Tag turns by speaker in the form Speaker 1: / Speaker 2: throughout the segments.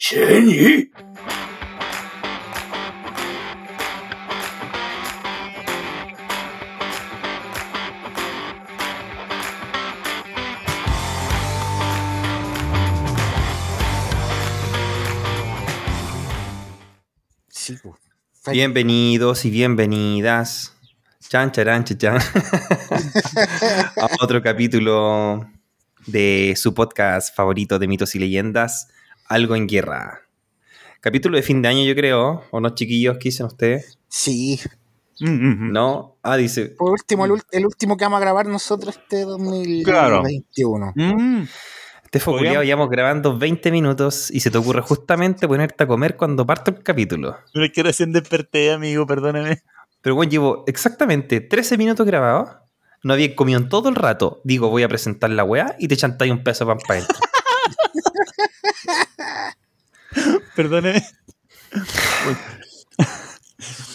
Speaker 1: 嫌疑。
Speaker 2: Sí.
Speaker 3: Bienvenidos y bienvenidas. Chan, charan, chan. a otro capítulo de su podcast favorito de mitos y leyendas, Algo en Guerra. Capítulo de fin de año, yo creo. ¿O no, chiquillos? ¿Qué dicen ustedes?
Speaker 2: Sí.
Speaker 3: No. Ah, dice.
Speaker 2: Por último, el, último que vamos a grabar nosotros este 2021.
Speaker 4: Mm,
Speaker 3: Este fue culiao, llevamos grabando 20 minutos y se te ocurre justamente ponerte a comer cuando parto el capítulo.
Speaker 4: Pero es que recién desperté, amigo, perdóname.
Speaker 3: Pero bueno, llevo exactamente 13 minutos grabados. No había comido en todo el rato. Digo, voy a presentar la weá y te chantáis un peso de pan para adentro.
Speaker 4: Perdóname.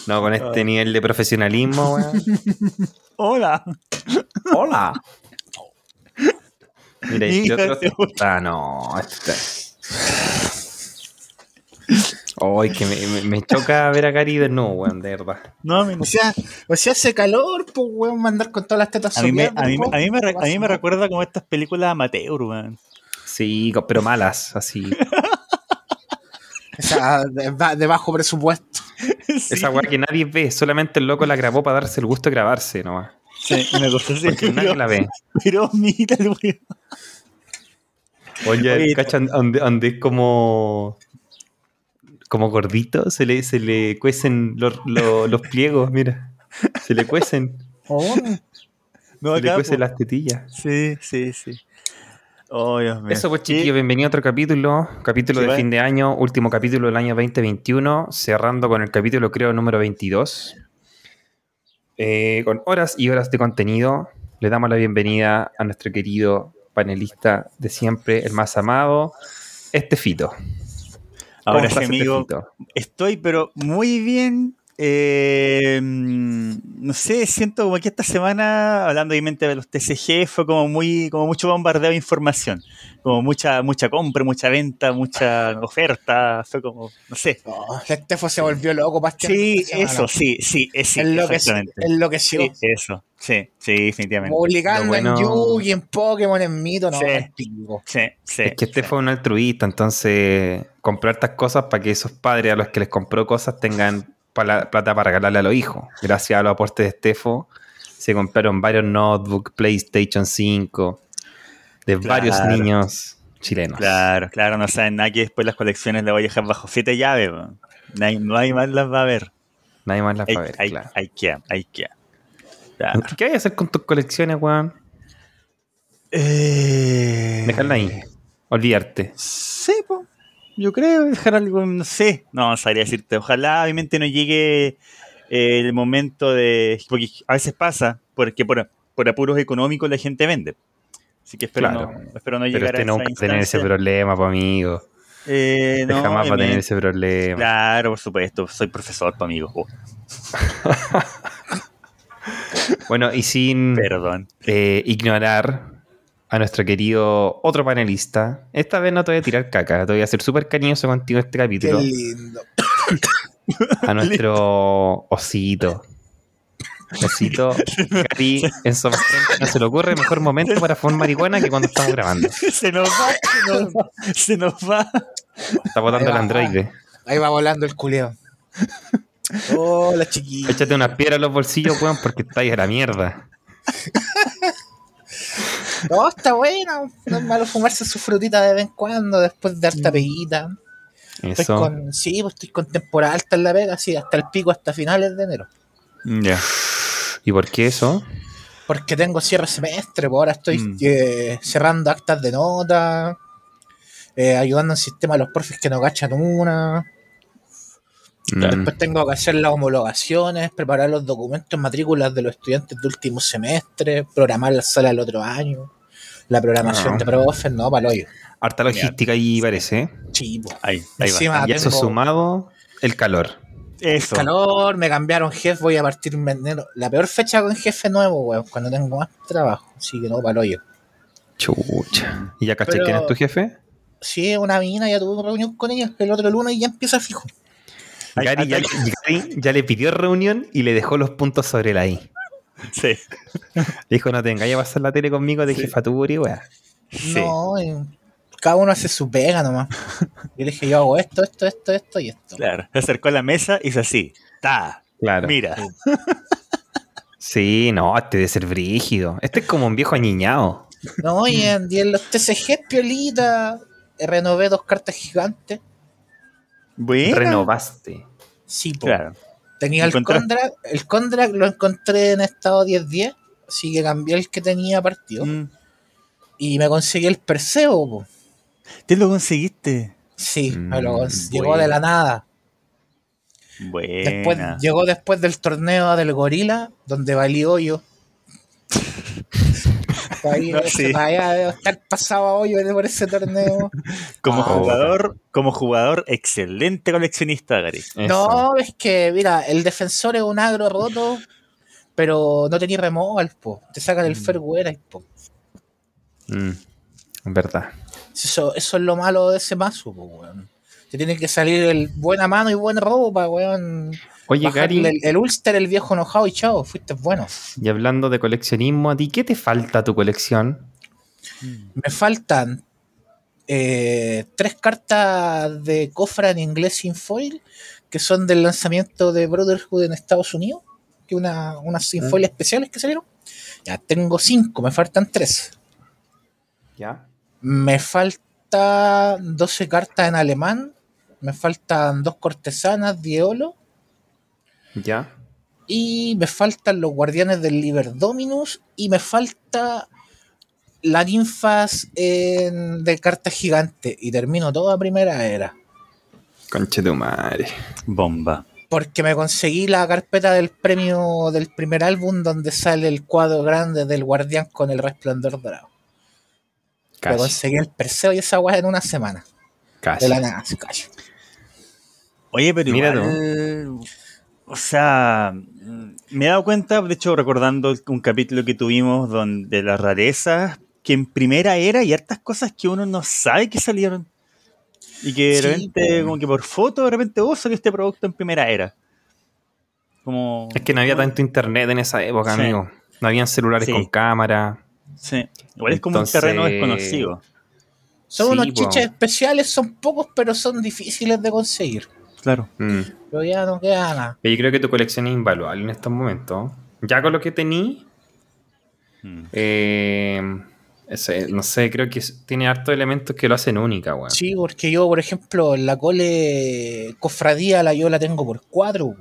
Speaker 3: No, con este nivel de profesionalismo, weón.
Speaker 4: Hola.
Speaker 3: ¡Hola! Mira,
Speaker 4: Hija
Speaker 3: otro. Ah, no. Este... Ay, que me, me- me choca ver a Cari de nuevo, weón, de verdad.
Speaker 4: No, mi-
Speaker 2: O sea, o sea, hace calor, pues, weón, mandar con todas las tetas
Speaker 4: a mí, me, a, mí,
Speaker 2: weón.
Speaker 4: a mí me re- a mí me recuerda como estas películas amateur, weón.
Speaker 3: Sí, pero malas, así.
Speaker 2: O sea, de, ba- de bajo presupuesto.
Speaker 4: Sí,
Speaker 3: Esa weá que nadie ve, solamente el loco la grabó para darse el gusto de grabarse nomás.
Speaker 4: sí, una cosa así.
Speaker 3: Porque nadie la ve.
Speaker 4: Pero mira el weón.
Speaker 3: Oye,
Speaker 4: Oye,
Speaker 3: ¿cachan? Donde, como. como gordito, se le, se le cuecen los, los, los pliegos, mira. Se le cuecen,
Speaker 2: Oh,
Speaker 4: No,
Speaker 3: se le cuecen
Speaker 4: po.
Speaker 3: las tetillas.
Speaker 4: Sí, sí, sí. Oh, Dios mío.
Speaker 3: Eso pues chiquillos, bienvenido a otro capítulo, capítulo
Speaker 4: Sí,
Speaker 3: de
Speaker 4: va.
Speaker 3: fin de año, último capítulo del año 2021, cerrando con el capítulo creo número 22, Eh, con horas y horas de contenido. Le damos la bienvenida a nuestro querido panelista de siempre, el más amado, este Fito. ¿Cómo
Speaker 4: Ahora sí,
Speaker 3: estás,
Speaker 4: amigo.
Speaker 3: Estefito?
Speaker 4: Estoy, pero muy bien. Eh, no sé, siento como que esta semana, hablando obviamente de los TCG, fue como muy, como mucho bombardeo de información. Como mucha, mucha compra, mucha venta, mucha oferta. Fue como, no sé.
Speaker 2: oh, el Tefo se volvió loco, Bastián.
Speaker 4: Sí, eso, sí, sí, es sí,
Speaker 2: Enloqueció. Enloqueció.
Speaker 4: Sí, eso, sí, sí, definitivamente.
Speaker 2: Publicando
Speaker 3: bueno-
Speaker 2: en Yugi, en Pokémon, en Mito, no,
Speaker 4: Sí.
Speaker 2: pico.
Speaker 4: Sí, sí.
Speaker 3: Es que este
Speaker 4: sí.
Speaker 3: fue un altruista, entonces compró estas cosas para que esos padres a los que les compró cosas tengan plata para regalarle a los hijos. Gracias a los aportes de Estefo, se compraron varios notebooks, PlayStation 5, de
Speaker 4: Claro.
Speaker 3: varios niños chilenos.
Speaker 4: Claro, claro, no saben nada que después las colecciones las voy a dejar bajo siete llaves. weón. No hay, más las va a ver.
Speaker 3: Nadie más las va a ver,
Speaker 4: hay,
Speaker 3: claro.
Speaker 4: hay que, hay que. Claro.
Speaker 3: ¿Qué hay a hacer con tus colecciones, weón?
Speaker 4: Eh,
Speaker 3: Dejarla ahí. Olvidarte.
Speaker 4: Sí. Yo creo, dejar algo, no sé. No, sabría decirte. Ojalá, obviamente, no llegue eh, el momento de. Porque a veces pasa, porque por, por apuros económicos la gente vende. Así que espero,
Speaker 3: Claro.
Speaker 4: no, espero no
Speaker 3: Pero
Speaker 4: llegar
Speaker 3: este
Speaker 4: a esa
Speaker 3: nunca tener ese problema, pues, amigo.
Speaker 4: Eh,
Speaker 3: Este
Speaker 4: no,
Speaker 3: jamás va a tener ese problema.
Speaker 4: Claro, por supuesto. Soy profesor, pa' amigo. Oh,
Speaker 3: Bueno, y sin
Speaker 4: perdón.
Speaker 3: eh, ignorar a nuestro querido otro panelista. Esta vez no te voy a tirar caca, te voy a ser súper cariñoso contigo este
Speaker 2: Qué
Speaker 3: capítulo.
Speaker 2: lindo.
Speaker 3: A nuestro osito. Osito, Gary, en su no se le ocurre mejor momento para fumar marihuana que cuando estamos grabando.
Speaker 4: Se nos va, se nos va. Se nos va.
Speaker 3: Está botando el androide.
Speaker 2: Ahí va volando el culeo. Hola, chiquillos.
Speaker 3: Échate unas piedras en los bolsillos, weón, porque está ahí a la mierda.
Speaker 2: No, está bueno. No es malo fumarse su frutita de vez en cuando, después de harta peguita. Estoy
Speaker 3: Eso.
Speaker 2: con, sí, pues estoy con temporada alta en la pega, sí, hasta el pico, hasta finales de enero.
Speaker 4: Ya.
Speaker 3: ¿Y por qué eso?
Speaker 2: Porque tengo cierre semestre, pues ahora estoy
Speaker 4: Mm.
Speaker 2: eh, cerrando actas de nota, eh, ayudando al sistema a los profes que no cachan una.
Speaker 3: Mm,
Speaker 2: Después tengo que hacer las homologaciones, preparar los documentos, matrículas de los estudiantes de último semestre, programar la sala del otro año, la programación
Speaker 3: Ah.
Speaker 2: de profes, no, para el hoyo.
Speaker 3: Harta logística ahí parece. ¿eh?
Speaker 2: Sí, pues.
Speaker 4: Ahí, ahí va.
Speaker 3: Y eso
Speaker 2: tengo
Speaker 3: sumado, el calor.
Speaker 4: Eso.
Speaker 2: calor, me cambiaron jefe, voy a partir en enero. La peor fecha con jefe nuevo, weón, cuando tengo más trabajo. Así que no, para el hoyo.
Speaker 3: Chucha. ¿Y ya caché
Speaker 2: Pero-
Speaker 3: quién es tu jefe?
Speaker 2: Sí, una mina, ya tuve una reunión con ella el otro lunes y ya empieza fijo.
Speaker 3: Gary ya, ya le pidió reunión y le dejó los puntos sobre la I.
Speaker 4: Sí.
Speaker 3: Dijo, no te engañes a pasar la tele conmigo de
Speaker 4: Sí.
Speaker 3: jefatura y weá.
Speaker 4: Sí.
Speaker 2: No, eh, cada uno hace su pega nomás. Yo le dije, yo hago esto, esto, esto, esto y esto.
Speaker 4: Claro. Se acercó a la mesa y hizo así. Ta.
Speaker 3: Claro.
Speaker 4: Mira.
Speaker 3: Sí, no, este debe ser brígido. Este es como un viejo añiñado.
Speaker 2: No, y en, y en los TCG, piolita, renové dos cartas gigantes.
Speaker 4: Bueno.
Speaker 3: Renovaste.
Speaker 2: Sí, po.
Speaker 4: Claro.
Speaker 2: Tenía el Condrak, el Condrak lo encontré en estado 10-10, así que cambié el que tenía partido.
Speaker 4: Mm.
Speaker 2: Y me conseguí el Perseo, po.
Speaker 4: ¿Te lo conseguiste?
Speaker 2: Sí,
Speaker 3: Mm,
Speaker 2: me lo cons- llegó de la nada.
Speaker 4: Buena.
Speaker 2: Después, llegó después del torneo del Gorila, donde valí hoyo. Ahí,
Speaker 4: No, sí.
Speaker 2: debo estar pasado a hoyo por ese torneo.
Speaker 4: Como
Speaker 2: Ah,
Speaker 4: jugador, como jugador, excelente coleccionista, Gary.
Speaker 3: Eso.
Speaker 2: No, es que, mira, el defensor es un agro roto, pero no tenía removal, po. Te sacan el
Speaker 4: Mm.
Speaker 2: fairware, po.
Speaker 3: Mm, verdad.
Speaker 2: Eso, eso es lo malo de ese mazo, po, weón. Te tiene que salir el buena mano y buen robo para, weón.
Speaker 3: Oye, Gary,
Speaker 2: el, el Ulster, el viejo enojado y chao, fuiste bueno.
Speaker 3: y hablando de coleccionismo, ¿a ti qué te falta tu colección?
Speaker 2: Me faltan eh, tres cartas de cofra en inglés sin foil, que son del lanzamiento de Brotherhood en Estados Unidos, que una, unas sin
Speaker 3: Ah.
Speaker 2: foil especiales que salieron. Ya tengo cinco, me faltan tres.
Speaker 3: ¿Ya?
Speaker 2: Me falta 12 cartas en alemán, me faltan dos cortesanas, Diolo,
Speaker 3: ¿Ya?
Speaker 2: y me faltan los guardianes del Liber Dominus, y me falta las ninfas en- de cartas gigantes, y termino toda primera era.
Speaker 3: Conche tu madre.
Speaker 4: Bomba.
Speaker 2: Porque me conseguí la carpeta del premio del primer álbum donde sale el cuadro grande del guardián con el resplandor dorado. Me conseguí el Perseo y esa weá en una semana.
Speaker 3: Casi.
Speaker 2: De la nada.
Speaker 4: Oye, pero
Speaker 3: Mira
Speaker 4: igual, o sea, me he dado cuenta, de hecho, recordando un capítulo que tuvimos donde las rarezas, que en primera era y hartas cosas que uno no sabe que salieron. Y que de
Speaker 2: Sí,
Speaker 4: repente, como que por foto, de repente, vos salió este producto en primera era. Como...
Speaker 3: Es que no había tanto internet en esa época,
Speaker 4: Sí.
Speaker 3: amigo. No habían celulares
Speaker 4: Sí.
Speaker 3: con cámara.
Speaker 4: Sí. Igual es como un terreno desconocido.
Speaker 2: Son
Speaker 3: Sí,
Speaker 2: unos chiches especiales, son pocos, pero son difíciles de conseguir.
Speaker 4: Claro.
Speaker 3: Mm.
Speaker 2: Pero ya no queda nada.
Speaker 3: Yo creo que tu colección es invaluable en estos momentos. Ya con lo que tení,
Speaker 4: Mm.
Speaker 3: eh, ese, no sé, creo que tiene hartos elementos que lo hacen única, weón.
Speaker 2: Sí, porque yo, por ejemplo, la cole cofradía la yo la tengo por cuatro.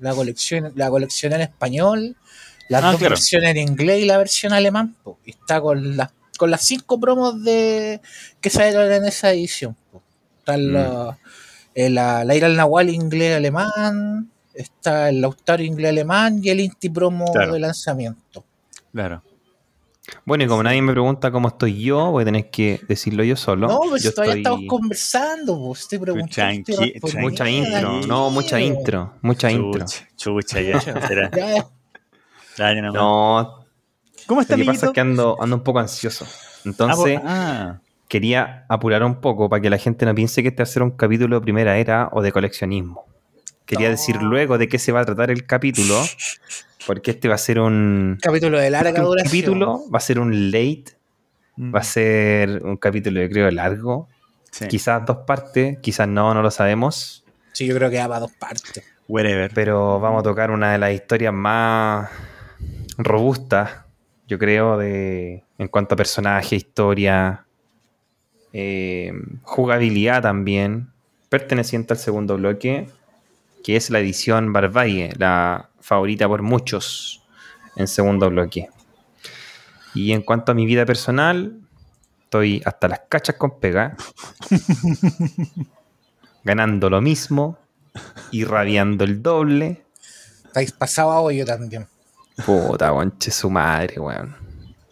Speaker 2: La colección, la colección en español, las
Speaker 4: Ah,
Speaker 2: dos
Speaker 4: claro.
Speaker 2: versiones en inglés y la versión alemán. po. Está con las con las cinco promos de que salieron en esa edición. po. Está
Speaker 3: Mm.
Speaker 2: la, eh, la, la Ira al Nahual inglés alemán, está el Lautaro inglés alemán y el Inti promo
Speaker 4: Claro.
Speaker 2: de lanzamiento.
Speaker 4: Claro.
Speaker 3: Bueno, y como nadie me pregunta cómo estoy yo, voy a tener que decirlo yo solo.
Speaker 2: No, pues
Speaker 3: yo
Speaker 2: todavía
Speaker 3: estoy-
Speaker 2: estamos conversando, pues, estoy preguntando.
Speaker 4: Tranqui-
Speaker 2: estoy respondiendo.
Speaker 3: Mucha intro, no, mucha
Speaker 2: Tranquilo.
Speaker 3: intro, mucha intro.
Speaker 4: Chucha, ya. Será.
Speaker 2: Ya,
Speaker 4: Dale nomás.
Speaker 3: No,
Speaker 4: ¿Cómo
Speaker 3: lo
Speaker 4: está,
Speaker 3: que pasa es que ando, ando un poco ansioso. Entonces,
Speaker 4: Ah,
Speaker 3: quería apurar un poco para que la gente no piense que este va a ser un capítulo de primera era o de coleccionismo. Quería
Speaker 2: No.
Speaker 3: decir luego de qué se va a tratar el capítulo, porque este va a ser un,
Speaker 2: capítulo de larga
Speaker 3: este un
Speaker 2: duración.
Speaker 3: capítulo, va a ser un late,
Speaker 4: mm,
Speaker 3: va a ser un capítulo yo creo largo,
Speaker 4: sí.
Speaker 3: quizás dos partes, quizás no, no lo sabemos,
Speaker 2: Sí, yo creo que va para dos partes.
Speaker 4: Whatever.
Speaker 3: pero vamos a tocar una de las historias más robustas, yo creo, de en cuanto a personaje, historia, eh, jugabilidad también, perteneciente al segundo bloque, que es la edición Barbarie, la favorita por muchos en segundo bloque. Y en cuanto a mi vida personal, estoy hasta las cachas con pega, ganando lo mismo y rabiando el doble.
Speaker 2: Estáis pasado a hoyo también.
Speaker 3: Puta, conche su madre, weón.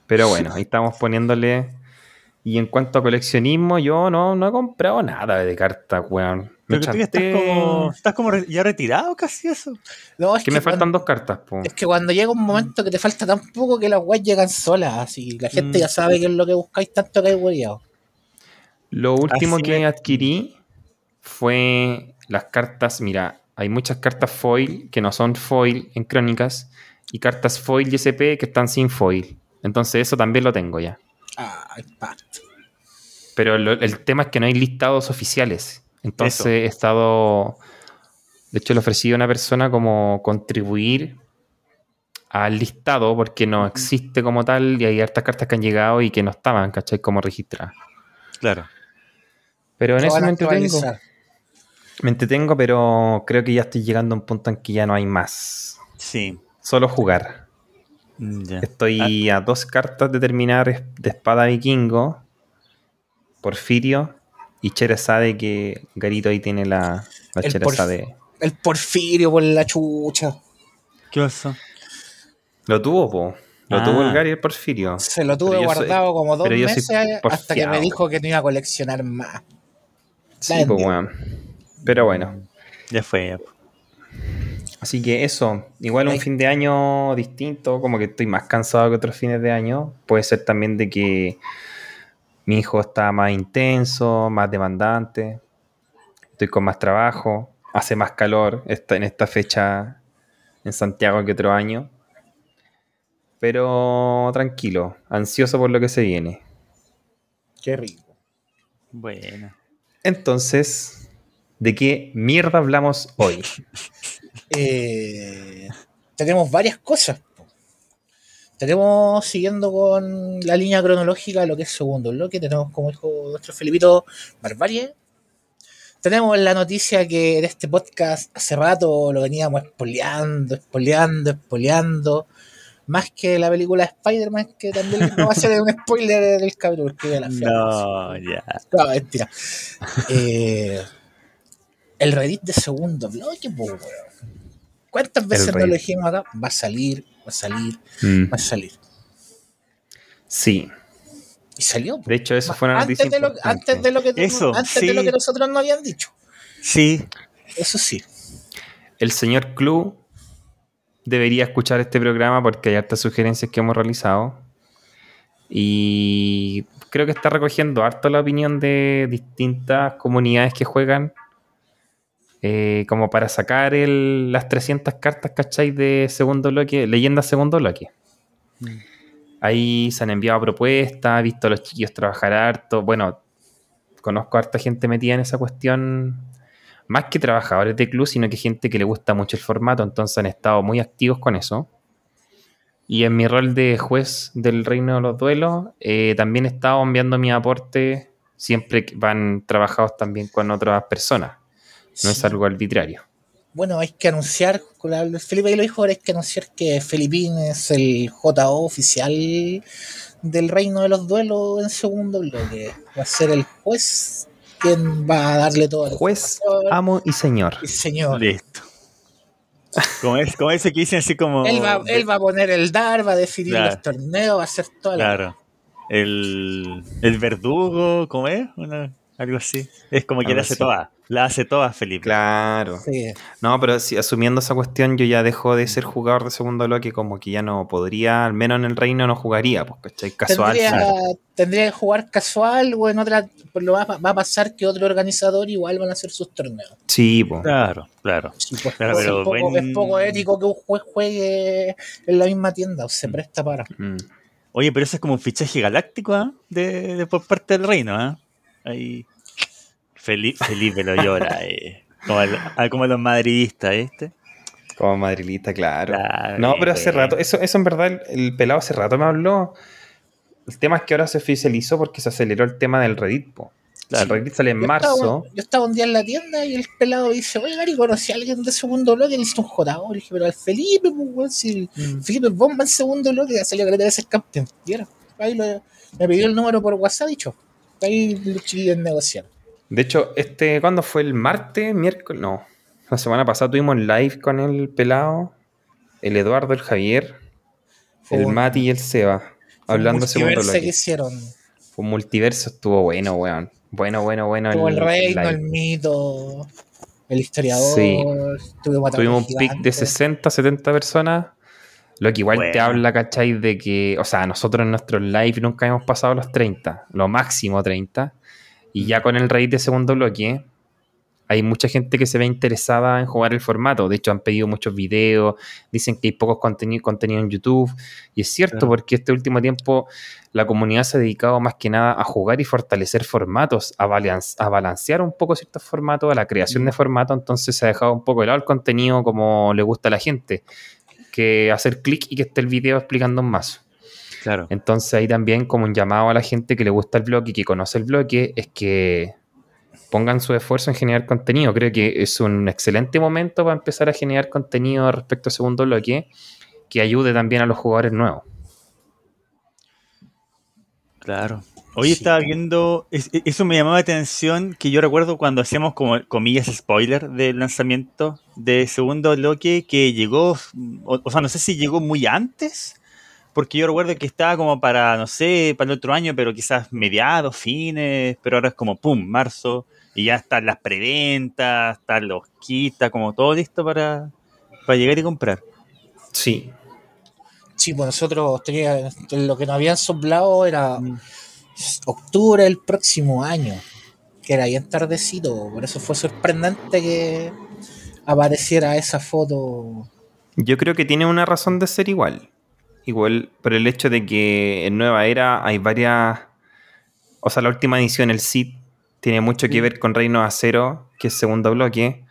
Speaker 3: Pero bueno, ahí estamos poniéndole. Y en cuanto a coleccionismo, yo no, no he comprado nada de cartas, weón. Me
Speaker 4: Pero tú ya estás como, estás como ya retirado casi eso.
Speaker 2: No, es
Speaker 3: Que me
Speaker 2: cuando-
Speaker 3: faltan dos cartas, po.
Speaker 2: Es que cuando llega un momento que te falta tan poco que las weas llegan solas, así la gente
Speaker 4: Mm.
Speaker 2: ya sabe qué es lo que buscáis tanto que hay hueveado.
Speaker 3: Lo último
Speaker 4: Así
Speaker 3: que
Speaker 4: es.
Speaker 3: adquirí fue las cartas. Mira, hay muchas cartas foil que no son foil en crónicas y cartas foil y SP que están sin foil. Entonces, eso también lo tengo ya.
Speaker 2: Ay, pato.
Speaker 3: Pero lo- el tema es que no hay listados oficiales. Entonces
Speaker 4: Eso.
Speaker 3: he estado. De hecho, le ofrecí a una persona como contribuir al listado porque no existe como tal y hay hartas cartas que han llegado y que no estaban, ¿cachai? Como registradas.
Speaker 4: Claro.
Speaker 3: Pero en eso me entretengo. Me entretengo, pero creo que ya estoy llegando a un punto en que ya no hay más.
Speaker 4: Sí.
Speaker 3: Solo jugar.
Speaker 4: Mm.
Speaker 3: Estoy a dos cartas de terminar de espada vikingo, Porfirio y Cheresade, que Garito ahí tiene la, la
Speaker 2: El
Speaker 3: Cheresade.
Speaker 2: El Porfirio por la chucha.
Speaker 4: ¿Qué pasó?
Speaker 3: Lo tuvo, po. Lo
Speaker 4: Ah.
Speaker 3: tuvo el Gary y el Porfirio.
Speaker 2: Se lo tuve
Speaker 3: Pero yo soy-
Speaker 2: guardado como dos meses hasta que me dijo que no iba a coleccionar más.
Speaker 3: Sí, pues, weón. Pero bueno.
Speaker 4: Ya fue. ya.
Speaker 3: Así que eso, igual un
Speaker 2: Ay.
Speaker 3: fin de año distinto, como que estoy más cansado que otros fines de año. Puede ser también de que mi hijo está más intenso, más demandante. Estoy con más trabajo, hace más calor está en esta fecha en Santiago que otro año. Pero tranquilo, ansioso por lo que se viene.
Speaker 2: Qué rico.
Speaker 4: Bueno.
Speaker 3: Entonces, ¿de qué mierda hablamos hoy?
Speaker 2: Eh, tenemos varias cosas. Tenemos, siguiendo con la línea cronológica, lo que es segundo bloque, tenemos como dijo nuestro Felipito Barbarie. Tenemos la noticia que en este podcast hace rato lo veníamos espoleando, espoleando, espoleando. Más que la película Spider-Man, que también no va a ser un spoiler del cabrón, porque ya la.
Speaker 4: No, ya.
Speaker 2: No, mentira. Eh, el Reddit de segundo bloque, weón. ¿Cuántas veces no lo dijimos acá? Va a salir, va a salir,
Speaker 3: Mm,
Speaker 2: va a salir.
Speaker 3: sí,
Speaker 2: Y salió. po.
Speaker 3: de hecho eso fue una
Speaker 2: antes,
Speaker 3: noticia
Speaker 2: de lo, antes de lo que
Speaker 4: Eso,
Speaker 2: antes de
Speaker 4: sí.
Speaker 2: lo que nosotros no habían dicho.
Speaker 4: Sí.
Speaker 2: Eso sí.
Speaker 3: El señor Clue debería escuchar este programa porque hay hartas sugerencias que hemos realizado. Y creo que está recogiendo harto la opinión de distintas comunidades que juegan. Eh, como para sacar el- las 300 cartas, ¿cachai? De segundo bloque, leyendas segundo bloque. Ahí se han enviado propuestas, he visto a los chiquillos trabajar harto. Bueno, conozco a harta gente metida en esa cuestión más que trabajadores de club, sino que gente que le gusta mucho el formato, entonces han estado muy activos con eso. Y en mi rol de juez del Reino de los Duelos, eh, también he estado enviando mi aporte siempre que van trabajados también con otras personas. No es algo arbitrario.
Speaker 2: Bueno, hay que anunciar, la- Felipe lo dijo, ahora hay que anunciar que Felipín es el JO oficial del Reino de los Duelos en segundo bloque. Va a ser el juez quien va a darle todo el
Speaker 3: Juez, amo y señor.
Speaker 2: señor.
Speaker 4: Listo. Como, es, como ese que dicen así como.
Speaker 2: Él va, él va a poner el DAR, va a definir
Speaker 4: Claro.
Speaker 2: los torneos, va a hacer toda la.
Speaker 4: Claro. El, el verdugo, ¿cómo es? Una- algo así. Es como que la hace toda. La hace toda, Felipe.
Speaker 3: Claro.
Speaker 2: Sí.
Speaker 3: No, pero si, asumiendo esa cuestión, yo ya dejo de ser jugador de segundo bloque, como que ya no podría, al menos en el reino no jugaría, pues, ¿cachai? Casual.
Speaker 2: Tendría,
Speaker 3: claro.
Speaker 2: tendría que jugar casual o en otra. Lo va, va a pasar que otro organizador igual van a hacer sus torneos.
Speaker 3: Sí, pues.
Speaker 4: Claro, claro.
Speaker 2: Sí, pues,
Speaker 4: Claro,
Speaker 2: es,
Speaker 4: pero
Speaker 2: poco,
Speaker 4: buen-
Speaker 2: es poco ético que un juez juegue en la misma tienda, o se presta para.
Speaker 3: Mm.
Speaker 4: Oye, pero eso es como un fichaje galáctico ¿ah? de, de por parte del reino, ¿ah? Ahí. Felipe, Felipe lo llora, eh. Como, el- ah, como los madridistas, ¿viste?
Speaker 3: Como madrilista, claro.
Speaker 4: Claro,
Speaker 3: no, pero hace rato, eso, eso en verdad, el, el pelado hace rato me habló. El tema es que ahora se oficializó porque se aceleró el tema del Reddit. po.
Speaker 4: Claro.
Speaker 3: El Reddit sale en
Speaker 2: Yo
Speaker 3: marzo.
Speaker 2: estaba, yo estaba un día en la tienda y el pelado dice, oye, Gary, conocí a alguien de segundo bloque, necesito un JO. Le dije, pero al Felipe, pues, weón, si
Speaker 3: Mm.
Speaker 2: Felipe bomba en segundo bloque, ya salió que debe ser campeón. Y era, ahí lo- me pidió el número por WhatsApp, dicho. Ahí los chiquillos negociaron.
Speaker 3: De hecho, este, ¿cuándo fue? ¿El martes? ¿Miércoles? No. La semana pasada tuvimos live con el pelado, el Eduardo, el Javier,
Speaker 2: Fue
Speaker 3: el
Speaker 2: un-
Speaker 3: Mati y el Seba. Hablando segundo bloque.
Speaker 2: que hicieron.
Speaker 3: Fue un multiverso, estuvo bueno, weón. Bueno, bueno, bueno.
Speaker 2: Tuvo el reino,
Speaker 3: live.
Speaker 2: el mito, el historiador.
Speaker 3: Sí.
Speaker 2: Tuvimos,
Speaker 3: Tuvimos un pic de 60, 70 personas. Lo que igual te habla, ¿cachai? De que, o sea, nosotros en nuestros live nunca hemos pasado los 30, lo máximo 30. Y ya con el raíz de segundo bloque, hay mucha gente que se ve interesada en jugar el formato. De hecho, han pedido muchos videos, dicen que hay pocos contenido, contenido en YouTube. Y es cierto,
Speaker 4: Claro.
Speaker 3: porque este último tiempo la comunidad se ha dedicado más que nada a jugar y fortalecer formatos, a, balan- a balancear un poco ciertos formatos, a la creación de formatos. Entonces se ha dejado un poco de lado el contenido como le gusta a la gente, que hacer clic y que esté el video explicando un mazo.
Speaker 4: Claro.
Speaker 3: Entonces ahí también como un llamado a la gente que le gusta el bloque y que conoce el bloque es que pongan su esfuerzo en generar contenido. Creo que es un excelente momento para empezar a generar contenido respecto al segundo bloque que ayude también a los jugadores nuevos.
Speaker 4: Claro. Hoy
Speaker 2: Sí.
Speaker 4: estaba viendo, es- e- eso me llamaba la atención, que yo recuerdo cuando hacíamos como comillas spoiler del lanzamiento de segundo bloque que llegó, o, o sea, no sé si llegó muy antes, porque yo recuerdo que estaba como para, no sé, para el otro año, pero quizás mediados, fines, pero ahora es como, ¡pum!, marzo, y ya están las preventas, están los kits, está como todo listo para, para llegar y comprar.
Speaker 3: Sí,
Speaker 2: Sí, pues nosotros tenía, lo que nos habían soplado era
Speaker 4: Mm.
Speaker 2: Octubre del próximo año, que era bien tardecito, por eso fue sorprendente que apareciera esa foto.
Speaker 3: yo creo que tiene una razón de ser igual. Igual por el hecho de que en Nueva Era hay varias... O sea, la última edición, el SID, tiene mucho que ver con Reino Acero, que es segundo bloque.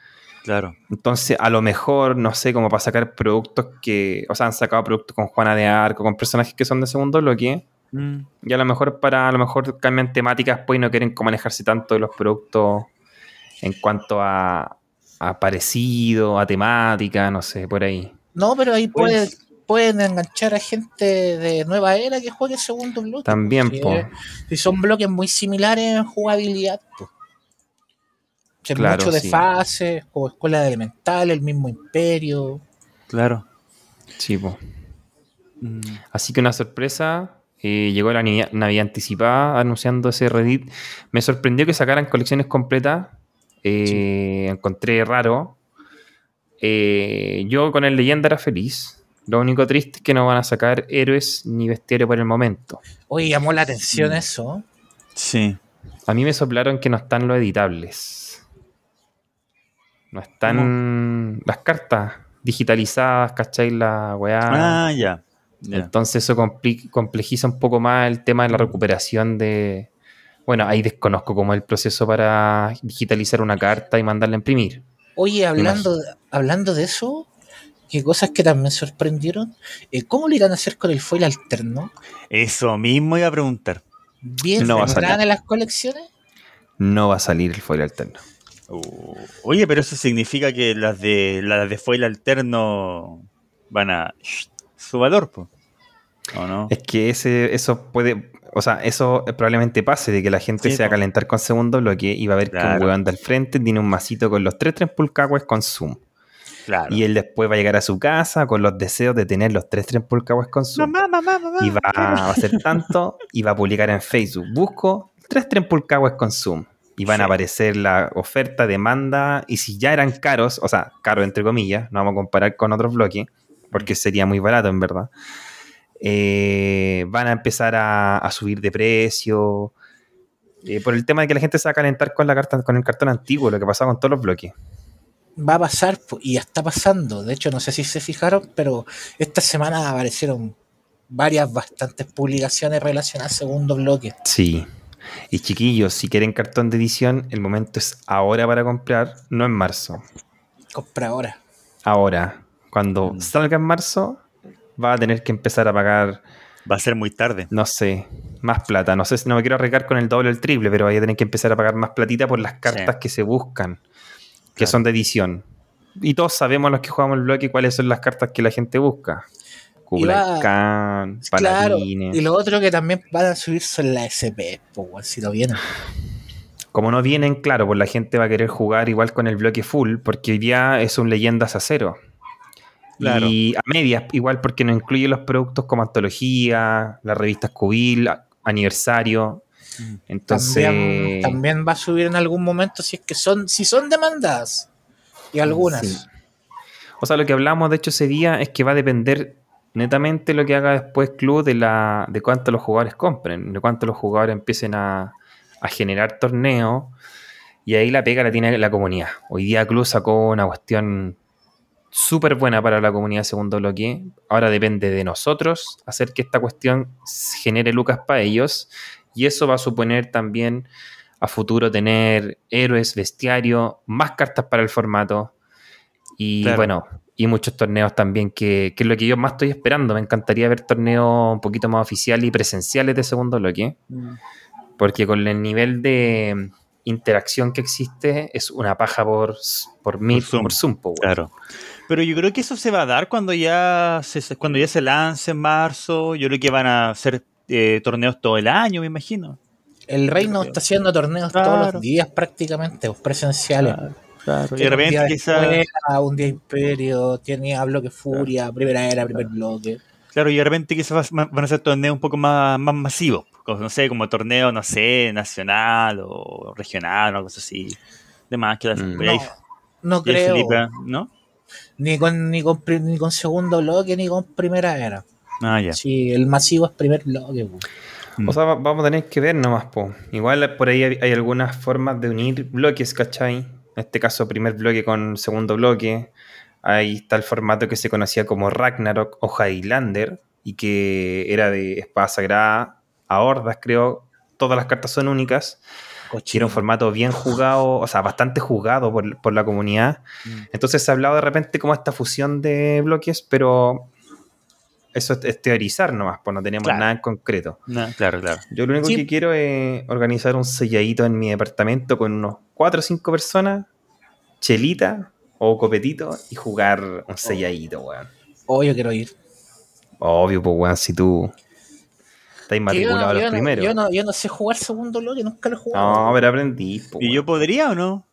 Speaker 4: Claro.
Speaker 3: Entonces, a lo mejor, no sé, como para sacar productos que, o sea, han sacado productos con Juana de Arco, con personajes que son de segundo bloque,
Speaker 4: Mm.
Speaker 3: y a lo mejor para, a lo mejor cambian temáticas, pues y no quieren como manejarse tanto de los productos en cuanto a, a parecido, a temática, no sé, por ahí.
Speaker 2: No, pero ahí
Speaker 4: Pues-
Speaker 2: puede- pueden enganchar a gente de nueva era que juegue segundo bloque.
Speaker 3: También,
Speaker 2: Si
Speaker 3: po.
Speaker 2: es- Si son bloques muy similares en jugabilidad, pues. Si
Speaker 3: Claro,
Speaker 2: mucho de
Speaker 3: sí.
Speaker 2: fases, como Escuela de Elemental, el mismo Imperio.
Speaker 4: Claro.
Speaker 3: Sí, po.
Speaker 4: Mm.
Speaker 3: Así que una sorpresa. Eh, llegó la Navidad, Navidad anticipada anunciando ese Reddit. Me sorprendió que sacaran colecciones completas. eh, Encontré raro. Eh, yo con el Leyenda era feliz. Lo único triste es que no van a sacar héroes ni bestiario por el momento.
Speaker 2: Oye, llamó la atención
Speaker 4: Mm.
Speaker 2: eso.
Speaker 4: Sí.
Speaker 3: A mí me soplaron que no están los editables. No están las cartas digitalizadas, ¿cachai? La weá.
Speaker 4: Ah, ya.
Speaker 3: Entonces eso complejiza un poco más el tema de la recuperación de... Bueno, ahí desconozco cómo es el proceso para digitalizar una carta y mandarla a imprimir.
Speaker 2: Oye, hablando, hablando de eso, qué cosas que también sorprendieron. Eh, ¿Cómo lo irán a hacer con el foil alterno?
Speaker 4: Eso mismo iba a preguntar.
Speaker 2: ¿Bien
Speaker 3: No va a
Speaker 2: centrada
Speaker 3: salir.
Speaker 2: en las colecciones?
Speaker 3: No va a salir el foil alterno.
Speaker 4: Uh, oye, pero eso significa que las de las de foil alterno van a su valor, po. ¿O no?
Speaker 3: Es que ese, eso puede... O sea, eso probablemente pase de que la gente
Speaker 4: Sí,
Speaker 3: se va a calentar con segundo bloque y va a ver que un huevón del frente tiene un masito con los tres Trempulcahues con Zoom.
Speaker 4: Claro.
Speaker 3: Y él después va a llegar a su casa con los deseos de tener los tres Trempulcahues con Zoom.
Speaker 4: mamá, mamá, mamá.
Speaker 3: y va a hacer tanto y va a publicar en Facebook. Busco tres Trempulcahues con Zoom. Y van a aparecer la oferta, demanda. Y si ya eran caros, o sea, caros entre comillas, no vamos a comparar con otros bloques, porque sería muy barato en verdad. eh, van a empezar a, a subir de precio. eh, por el tema de que la gente se va a calentar con la carta, con el cartón antiguo, lo que pasaba con todos los bloques.
Speaker 2: Va a pasar, y ya está pasando. De hecho, no sé si se fijaron, pero esta semana aparecieron varias, bastantes publicaciones relacionadas al segundo bloque.
Speaker 3: Sí. Y chiquillos, si quieren cartón de edición, el momento es ahora para comprar, no en marzo.
Speaker 2: Compra ahora.
Speaker 3: Ahora, cuando
Speaker 4: Mm.
Speaker 3: salga en marzo, va a tener que empezar a pagar,
Speaker 4: Va a ser muy tarde.
Speaker 3: no sé, más plata. No sé si no me quiero arriesgar con el doble o el triple, pero vaya a tener que empezar a pagar más platita por las cartas
Speaker 4: Sí.
Speaker 3: que se buscan, que
Speaker 4: Claro.
Speaker 3: son de edición. Y todos sabemos los que jugamos el bloque cuáles son las cartas que la gente busca. Kublai Khan,
Speaker 2: Claro.
Speaker 3: Paladines.
Speaker 2: Y lo otro que también van a subir son las SP, weón, si no vienen.
Speaker 3: Como no vienen, claro, pues la gente va a querer jugar igual con el bloque full, porque hoy día es un leyendas a cero.
Speaker 4: Claro.
Speaker 3: Y a medias, igual porque no incluye los productos como antología, las revistas Cubil, aniversario. Entonces,
Speaker 2: También, también va a subir en algún momento si es que son, si son demandadas. Y algunas.
Speaker 3: Sí. o sea, lo que hablamos de hecho ese día es que va a depender netamente lo que haga después Club de la de cuánto los jugadores compren, de cuánto los jugadores empiecen a, a generar torneos. Y ahí la pega la tiene la comunidad. Hoy día Club sacó una cuestión súper buena para la comunidad segundo bloque. Ahora depende de nosotros hacer que esta cuestión genere lucas para ellos. Y eso va a suponer también a futuro tener héroes, bestiario, más cartas para el formato. Y
Speaker 4: Claro.
Speaker 3: bueno, y muchos torneos también, que, que es lo que yo más estoy esperando. Me encantaría ver torneos un poquito más oficiales y presenciales de segundo bloque. Porque con el nivel de interacción que existe, es una paja por, por Meet,
Speaker 4: Zoom.
Speaker 3: por Zoom, po, weón.
Speaker 4: Claro. Pero yo creo que eso se va a dar cuando ya se, cuando ya se lance en marzo. Yo creo que van a hacer eh, torneos todo el año, me imagino.
Speaker 2: El reino está haciendo torneos todos los días prácticamente, pues, presenciales.
Speaker 4: Claro. Y de
Speaker 2: Tiene un
Speaker 4: repente
Speaker 2: día de
Speaker 4: quizá-
Speaker 2: escuela, un día imperio, tenía bloque furia, primera era, primer bloque.
Speaker 4: Claro, y de repente quizás va- van a ser torneos un poco más, más masivos. como, No sé, como torneo, no sé, nacional o regional o algo así. De más que las
Speaker 3: Mm.
Speaker 2: No, creo,
Speaker 4: Felipe, ¿no?
Speaker 2: Ni con, ni, con, ni con segundo bloque, ni con primera era.
Speaker 4: Ah, ya.
Speaker 2: Sí, el masivo es primer bloque. pues.
Speaker 3: O sea, va- vamos a tener que ver nomás, po. Igual por ahí hay, hay algunas formas de unir bloques, ¿cachai? En este caso, primer bloque con segundo bloque. Ahí está el formato que se conocía como Ragnarok o Highlander y que era de espada sagrada a hordas, creo. Todas las cartas son únicas.
Speaker 2: Cochino.
Speaker 3: un formato bien jugado, o sea, bastante jugado por, por la comunidad.
Speaker 4: Mm.
Speaker 3: Entonces se ha hablado de repente como esta fusión de bloques, pero eso es, es teorizar nomás, pues no tenemos
Speaker 4: Claro.
Speaker 3: nada en concreto.
Speaker 4: No, claro, claro.
Speaker 3: Yo lo único
Speaker 2: Sí.
Speaker 3: que quiero es organizar un selladito en mi departamento con unos 4 o 5 personas, chelita o copetito y jugar un selladito, weón.
Speaker 2: Oh, yo quiero ir.
Speaker 3: Obvio, pues, weón, si tú estás
Speaker 2: Que yo,
Speaker 3: inmatriculado
Speaker 2: no,
Speaker 3: a los
Speaker 2: yo no-
Speaker 3: primeros.
Speaker 2: yo no- yo no sé jugar segundo bloque, nunca lo he jugado.
Speaker 3: No, pero aprendí, po,
Speaker 4: ¿Y yo podría o no?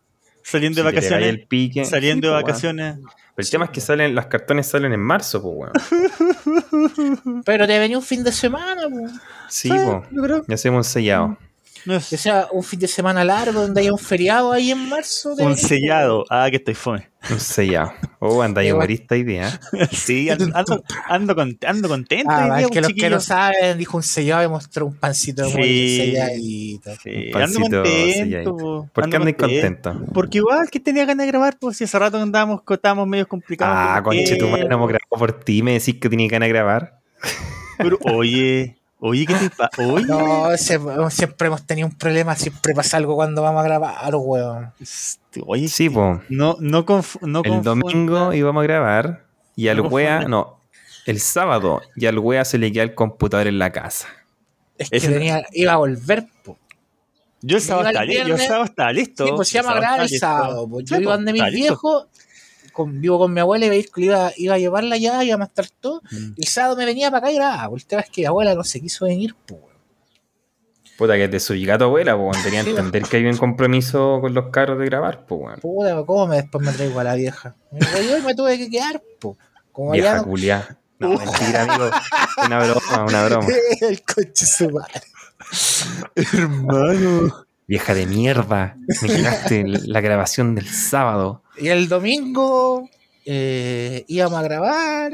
Speaker 4: Saliendo de
Speaker 3: Si
Speaker 4: vacaciones.
Speaker 3: el pique.
Speaker 4: Saliendo
Speaker 3: Sí,
Speaker 4: de
Speaker 3: po,
Speaker 4: vacaciones.
Speaker 3: Pero el tema es que salen, las cartones salen en marzo, pues, weón.
Speaker 2: Pero te venía un fin de semana, pues.
Speaker 3: Sí,
Speaker 4: Sí,
Speaker 3: po.
Speaker 4: yo creo.
Speaker 3: Y hacemos un sellado.
Speaker 4: No es
Speaker 2: que sea un fin de semana largo donde haya un feriado ahí en marzo. de
Speaker 4: un
Speaker 2: pues.
Speaker 4: sellado. Ah, que estoy fome.
Speaker 3: Un sellado. Oh, anda
Speaker 2: Igual.
Speaker 3: humorista idea.
Speaker 4: Sí, ando, ando, ando, con- ando contento.
Speaker 2: Ah,
Speaker 4: hoy día,
Speaker 2: es que los que no saben, dijo un sellado y mostró un pancito de
Speaker 4: Sí.
Speaker 2: selladito.
Speaker 4: Sí,
Speaker 3: Un
Speaker 4: ando
Speaker 3: pancito
Speaker 4: contento.
Speaker 3: ¿Por qué
Speaker 4: Ando
Speaker 3: andas contento?
Speaker 4: Porque igual que tenía ganas de grabar, pues si hace rato andábamos, estábamos medio complicados.
Speaker 3: Ah, conche, tu madre no hemos grabado por ti. Me decís que tenías ganas de grabar.
Speaker 4: Pero, oye, oye, ¿qué te pasa?
Speaker 2: No, se- siempre hemos tenido un problema, siempre pasa algo cuando vamos a grabar, weón.
Speaker 4: este, oye,
Speaker 3: Sí, po.
Speaker 4: no, no, conf- no
Speaker 3: El domingo íbamos a grabar y al
Speaker 4: No
Speaker 3: wea, no. El sábado y al wea se le queda el computador en la casa.
Speaker 2: Es que tenía, iba a volver, po.
Speaker 4: Yo el sábado estaba listo.
Speaker 2: Sí, pues se llama grabar el sábado.
Speaker 4: Sí,
Speaker 2: Yo iba donde mis
Speaker 4: estaba listo.
Speaker 2: viejos, con, vivo con mi abuela, iba a ir, iba, iba a llevarla ya, iba a estar todo.
Speaker 4: Mm.
Speaker 2: El sábado me venía para acá y grababa. El tema es que mi abuela no se quiso venir, pues.
Speaker 3: Puta que te soy gato abuela, pues Tenía que
Speaker 2: Sí,
Speaker 3: entender que hay un compromiso con los carros de grabar, pues weón.
Speaker 2: Puta, ¿cómo me, después me traigo a la vieja? Y yo me tuve que quedar, pues. Como
Speaker 3: Vieja
Speaker 2: no-
Speaker 3: culia. No, mentira, amigo. Una broma, una broma.
Speaker 2: el coche su madre.
Speaker 4: Hermano.
Speaker 3: Vieja de mierda. Me quedaste la grabación del sábado.
Speaker 2: Y el domingo eh, íbamos a grabar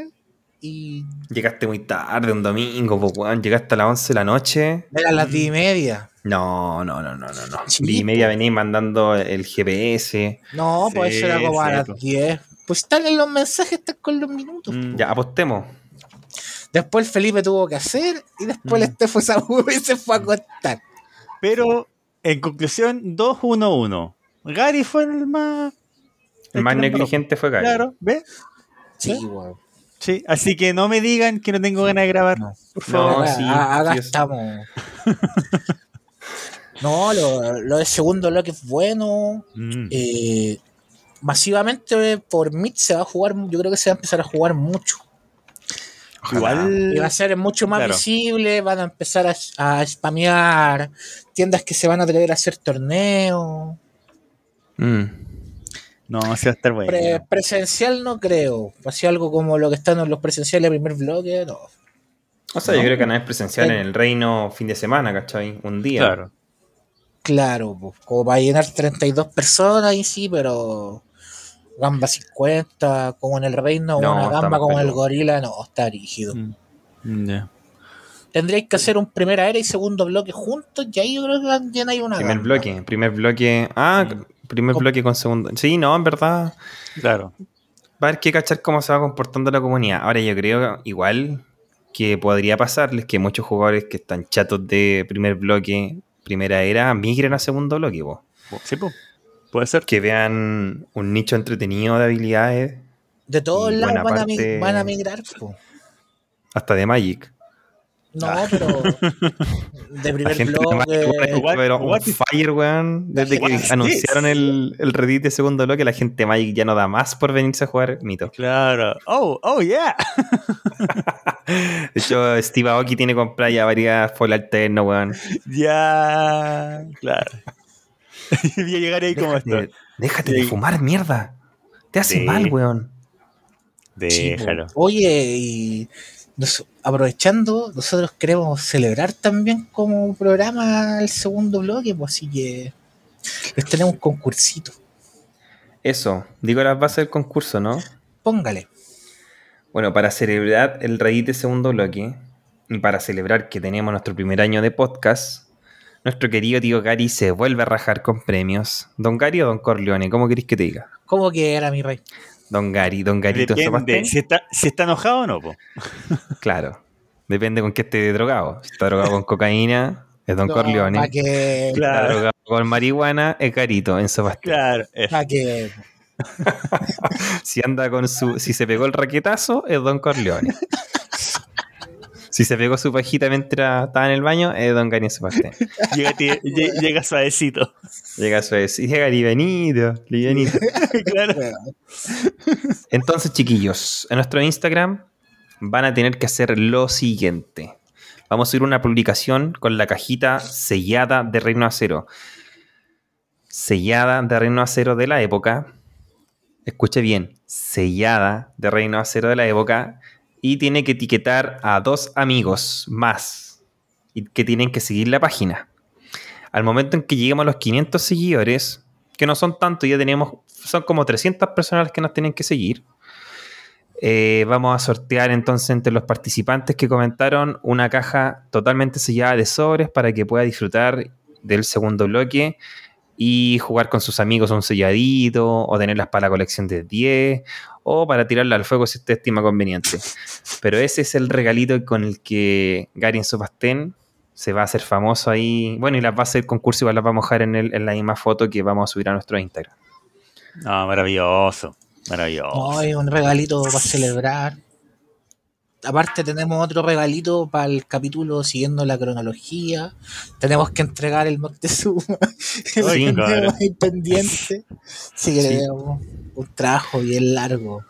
Speaker 2: y
Speaker 3: Llegaste muy tarde un domingo, pues weón. Llegaste a las 11 de la noche.
Speaker 2: eran las diez y media.
Speaker 3: No, no, no, no, no, no.
Speaker 2: Sí,
Speaker 3: Diez y media
Speaker 2: po.
Speaker 3: venís mandando el GPS.
Speaker 2: No, pues
Speaker 4: Sí,
Speaker 2: eso era como a las
Speaker 4: pues.
Speaker 2: 10. Pues están en los mensajes, están con los minutos.
Speaker 4: Mm.
Speaker 3: Ya, apostemos.
Speaker 2: Después el Felipe tuvo que hacer y después el
Speaker 4: Mm.
Speaker 2: Estefo Saúl y se fue a contar.
Speaker 4: Pero, en conclusión, 2-1-1. Gary fue el más.
Speaker 3: El más negligente fue Gary.
Speaker 4: Claro, ¿ves?
Speaker 2: Sí,
Speaker 4: ¿Sí? así que no me digan que no tengo ganas de grabar.
Speaker 2: No.
Speaker 4: Por
Speaker 3: No,
Speaker 4: favor.
Speaker 2: Acá-
Speaker 3: sí,
Speaker 2: a- acá
Speaker 3: sí, es-
Speaker 2: estamos. no, lo, lo de segundo bloque es bueno.
Speaker 4: Mm.
Speaker 2: Eh, masivamente por Meet se va a jugar, yo creo que se va a empezar a jugar mucho.
Speaker 3: Ojalá.
Speaker 2: Y va a
Speaker 4: Igual.
Speaker 2: ser mucho más
Speaker 4: Claro.
Speaker 2: visible, van a empezar a, a spamear tiendas que se van a atrever a hacer torneos.
Speaker 3: Mm.
Speaker 4: No, sí va a estar bueno.
Speaker 2: Pre- presencial no creo, así algo como lo que están en los presenciales de primer bloque, no.
Speaker 3: O sea, yo creo que no es presencial
Speaker 2: Sí.
Speaker 3: en el reino fin de semana, ¿cachai? Un día.
Speaker 4: Claro.
Speaker 2: Claro, pues, como para llenar 32 personas y sí, pero gamba 50, como en el reino,
Speaker 3: No,
Speaker 2: una gamba como el
Speaker 3: peludo.
Speaker 2: gorila, no, está rígido.
Speaker 4: Mm. Ya.
Speaker 2: Tendríais que hacer un primera era y segundo bloque juntos, y ahí yo creo que hay una.
Speaker 3: Primer bloque, primer bloque. Ah, primer
Speaker 2: Com-
Speaker 3: bloque con segundo. Sí, no, en verdad.
Speaker 4: Claro.
Speaker 3: Va a haber que cachar cómo se va comportando la comunidad. Ahora yo creo igual que podría pasarles que muchos jugadores que están chatos de primer bloque, primera era, migren a segundo bloque, po.
Speaker 4: Sí, pues. Puede ser.
Speaker 3: que vean un nicho entretenido de habilidades,
Speaker 2: De todos lados van, a van a migrar. po.
Speaker 3: hasta de Magic.
Speaker 2: No,
Speaker 3: Ah.
Speaker 2: pero. De primer
Speaker 3: gente de
Speaker 4: What-
Speaker 3: pero
Speaker 4: is-
Speaker 3: fire, weón. Desde que anunciaron el, el Reddit de segundo bloque, la gente Magic ya no da más por venirse a jugar Mito.
Speaker 4: Claro. Oh, oh, yeah.
Speaker 3: De hecho, Steve Aoki tiene comprada ya varias full alterno, weón.
Speaker 4: Ya. Claro. Voy a llegar ahí como esto.
Speaker 3: Déjate, de fumar, mierda. Te hace
Speaker 4: Sí.
Speaker 3: mal, weón.
Speaker 4: Déjalo.
Speaker 2: Oye, y nos- aprovechando, nosotros queremos celebrar también como programa el segundo bloque, pues así que les tenemos un concursito.
Speaker 3: Eso, digo las bases del concurso, ¿no?
Speaker 2: Póngale.
Speaker 3: Bueno, para celebrar el Reddit de segundo bloque y para celebrar que tenemos nuestro primer año de podcast, nuestro querido tío Gary se vuelve a rajar con premios. ¿Don Gary o Don Corleone? ¿Cómo queréis que te diga?
Speaker 2: ¿Cómo que era mi rey?
Speaker 3: Don Gary, Don Garito
Speaker 4: Depende. Si está, si está enojado o no, po.
Speaker 3: Claro. Depende con qué esté drogado. Si está drogado con cocaína, es Don Corleone.
Speaker 2: Para que.
Speaker 3: Si
Speaker 4: Claro.
Speaker 3: está drogado con marihuana, es Garito en Zapastén.
Speaker 4: Claro.
Speaker 2: que
Speaker 3: Si anda con su. Si se pegó el raquetazo, es Don Corleone. Si se pegó su pajita mientras estaba en el baño, es Don Gary en.
Speaker 4: Llega, tie- lle- llega suavecito.
Speaker 3: Llega su. Y llega livianito, livianito.
Speaker 4: claro.
Speaker 3: Entonces, chiquillos, en nuestro Instagram van a tener que hacer lo siguiente. Vamos a subir una publicación con la cajita sellada de Reino Acero. Sellada de Reino Acero de la época. Escuche bien, sellada de Reino Acero de la época. Y tiene que etiquetar a dos amigos más. Y que tienen que seguir la página. Al momento en que lleguemos a los 500 seguidores, que no son tantos, ya tenemos, son como 300 personas que nos tienen que seguir. Eh, vamos a sortear entonces entre los participantes que comentaron una caja totalmente sellada de sobres para que pueda disfrutar del segundo bloque y jugar con sus amigos un selladito o tenerlas para la colección de 10 o para tirarla al fuego si usted estima conveniente. Pero ese es el regalito con el que Gary en Sopastén se va a hacer famoso ahí. Bueno, y las bases del concurso igual las vamos a dejar en, el- en la misma foto que vamos a subir a nuestro Instagram.
Speaker 4: No, maravilloso. Maravilloso.
Speaker 2: hay un regalito para celebrar. Aparte tenemos otro regalito para el capítulo siguiendo la cronología. Tenemos que entregar el Moctezuma. Ahí pendiente. Sí que
Speaker 3: Sí.
Speaker 2: tenemos un trabajo bien largo.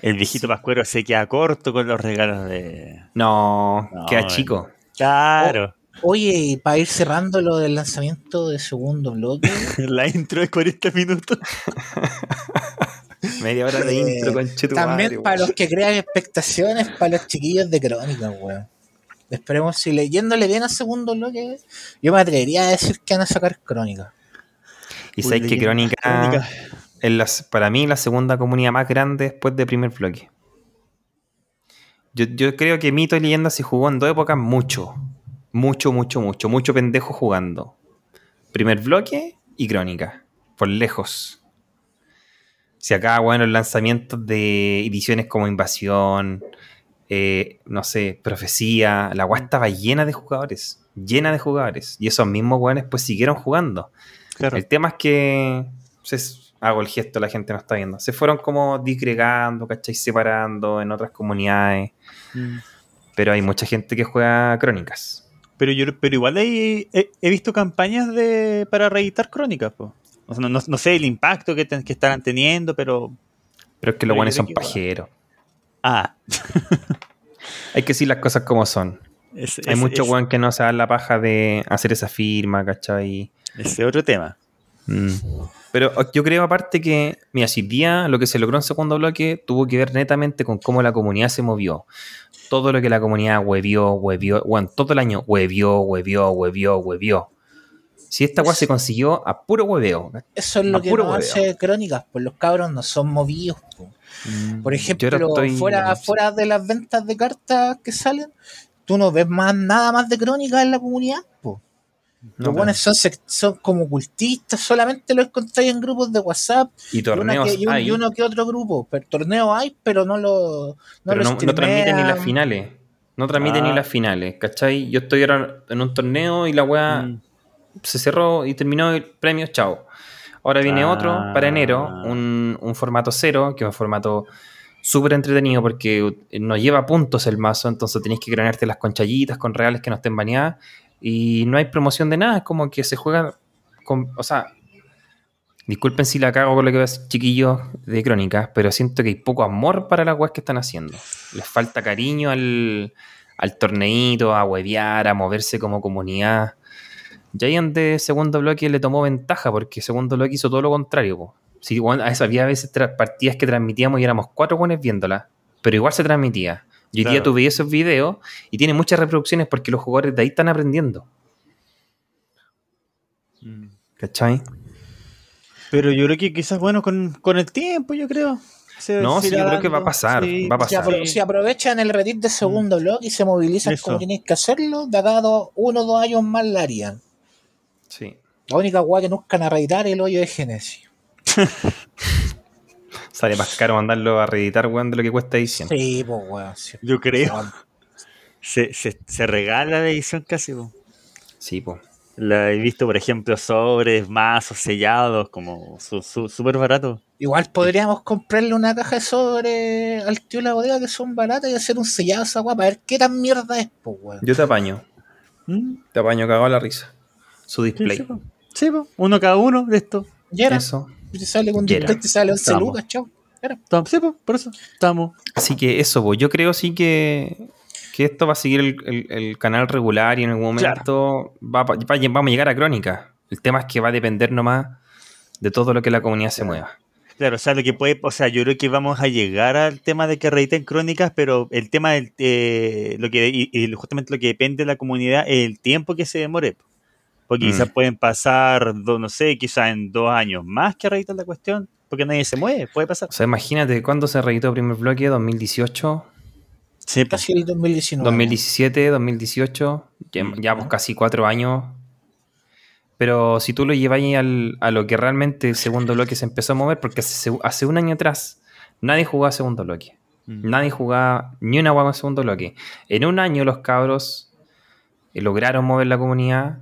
Speaker 4: El viejito pascuero se queda corto con los regalos de.
Speaker 3: No,
Speaker 4: No,
Speaker 3: queda
Speaker 4: bueno.
Speaker 3: chico.
Speaker 4: Claro.
Speaker 2: Oye, y para ir cerrando lo del lanzamiento de segundo bloque,
Speaker 4: La intro de 40 minutos.
Speaker 3: Media hora de
Speaker 2: Eh,
Speaker 3: intro con
Speaker 2: también para los que crean expectaciones, para los chiquillos de Crónica, weón. Esperemos si leyéndole bien al segundo bloque, yo me atrevería a decir que van a sacar Crónica.
Speaker 3: Y
Speaker 4: Uy,
Speaker 3: sabéis que Crónica,
Speaker 4: Crónica.
Speaker 3: es la- para mí la segunda comunidad más grande después de primer bloque. Yo, yo creo que Mito y Leyenda se jugó en dos épocas mucho. Mucho, mucho, mucho. Mucho pendejo jugando. Primer bloque y Crónica. Por lejos. Si acá, bueno, los lanzamientos de ediciones como Invasión, eh, no sé, Profecía, la weá estaba llena de jugadores. Llena de jugadores. Y esos mismos weones pues siguieron jugando.
Speaker 4: Claro.
Speaker 3: El tema es que se- hago el gesto, la gente no está viendo. Se fueron como disgregando, ¿cachai? Separando en otras comunidades.
Speaker 4: Mm.
Speaker 3: Pero hay mucha gente que juega crónicas.
Speaker 4: Pero yo pero igual he, he visto campañas de para reeditar crónicas, po. O sea, no, no- no sé el impacto que, ten- que estarán teniendo, pero.
Speaker 3: Pero es que los buenos son pajeros.
Speaker 4: Ah.
Speaker 3: Hay que decir las cosas como son.
Speaker 4: Es,
Speaker 3: hay muchos weón que no se dan la paja de hacer esa firma, ¿cachai?
Speaker 4: Ese otro tema.
Speaker 3: Mm. Pero yo creo aparte que, mira, si día lo que se logró en segundo bloque tuvo que ver netamente con cómo la comunidad se movió. Todo lo que la comunidad huevió, huevió, bueno, todo el año huevió, huevió, huevió, huevió. Si esta weá se consiguió a puro hueveo.
Speaker 2: Eso es lo
Speaker 3: A
Speaker 2: que
Speaker 3: hueveo.
Speaker 2: hace Crónicas, pues los cabros no son movidos. po. Por ejemplo,
Speaker 3: estoy-
Speaker 2: fuera, fuera de las ventas de cartas que salen, tú no ves más nada más de crónicas en la comunidad, po.
Speaker 3: No,
Speaker 2: Los buenos son, como cultistas, solamente los encontráis en grupos de WhatsApp
Speaker 3: Y torneos
Speaker 2: que- y un-
Speaker 3: hay,
Speaker 2: y uno que otro grupo. Pero torneos hay, pero no lo no
Speaker 3: pero no, no transmiten ni las finales. No transmiten
Speaker 4: Ah.
Speaker 3: ni las finales, ¿cachai? Yo estoy ahora en un torneo y la weá
Speaker 4: Mm.
Speaker 3: Se cerró y terminó el premio, chao. Ahora viene
Speaker 4: Ah.
Speaker 3: otro para enero, un, un formato cero, que es un formato súper entretenido porque no lleva puntos el mazo, entonces tenéis que granarte las conchallitas con reales que no estén baneadas y no hay promoción de nada, es como que se juega con, o sea, disculpen si la cago con lo que ves chiquillos de crónicas, pero siento que hay poco amor para las weas que están haciendo. Les falta cariño al, al torneito, a huevear, a moverse como comunidad. Giant de segundo bloque le tomó ventaja porque segundo bloque hizo todo lo contrario. po. Sí, bueno, a eso había veces tra- partidas que transmitíamos y éramos cuatro buenos viéndolas, pero igual se transmitía. Y hoy día
Speaker 4: Claro.
Speaker 3: tú veías esos videos y tiene muchas reproducciones porque los jugadores de ahí están aprendiendo.
Speaker 4: Mm.
Speaker 3: ¿Cachai?
Speaker 4: Pero yo creo que quizás, bueno, con, con el tiempo, yo creo. se-
Speaker 3: No,
Speaker 4: se
Speaker 3: sí, yo creo que va a pasar, va a
Speaker 2: Si,
Speaker 3: pasar.
Speaker 2: apro- si aprovechan el Reddit de segundo bloque y se movilizan
Speaker 4: Eso.
Speaker 2: como tienen que hacerlo, de acá a dos- uno o dos años más la harían.
Speaker 3: Sí.
Speaker 2: La única weá que nunca van a reeditar es el hoyo de Genesis.
Speaker 3: Sale más caro mandarlo a reeditar, weón, de lo que cuesta edición.
Speaker 2: Sí, pues weón. sí.
Speaker 4: Yo creo. Se, se, se regala la edición casi. po.
Speaker 3: Sí, pues.
Speaker 4: La he visto, por ejemplo, sobres, mazos sellados, como su- su- súper barato.
Speaker 2: Igual podríamos comprarle una caja de sobre al tío de la bodega que son baratas y hacer un sellado a esa weá para ver qué tan mierda es, pues weón.
Speaker 3: Yo te apaño.
Speaker 4: Mm,
Speaker 3: Te apaño cagado a la risa. Su display.
Speaker 4: sí, po. Sí, po. uno cada uno de estos.
Speaker 2: Y era,
Speaker 3: Eso.
Speaker 2: te sale con display, te sale 11
Speaker 4: Estamos.
Speaker 2: lucas, chao. Era.
Speaker 4: Sí, po, por eso. Estamos.
Speaker 3: Así que eso, pues, yo creo sí que, que esto va a seguir el, el- el canal regular y en algún momento va, vamos a llegar a crónica. El tema es que va a depender nomás de todo lo que la comunidad se mueva.
Speaker 4: Claro, o sea, lo que puede, o sea, yo creo que vamos a llegar al tema de que reediten crónicas, pero el tema del, eh, lo que, y, y justamente lo que depende de la comunidad es el tiempo que se demore. Porque
Speaker 3: Mm.
Speaker 4: quizás pueden pasar, do- no sé, quizás en dos años más que reeditan la cuestión, porque nadie se mueve, puede pasar.
Speaker 3: O sea, imagínate cuándo se reeditó el primer bloque, 2018,
Speaker 4: Sí, pues.
Speaker 2: Casi el 2019.
Speaker 3: 2017, 2018, ya,
Speaker 4: Mm,
Speaker 3: ya, pues casi cuatro años. Pero si tú lo llevas ahí al- a lo que realmente el segundo bloque se empezó a mover, porque hace, hace un año atrás nadie jugaba segundo bloque.
Speaker 4: Mm.
Speaker 3: Nadie jugaba ni una hueá en segundo bloque. En un año los cabros eh, lograron mover la comunidad,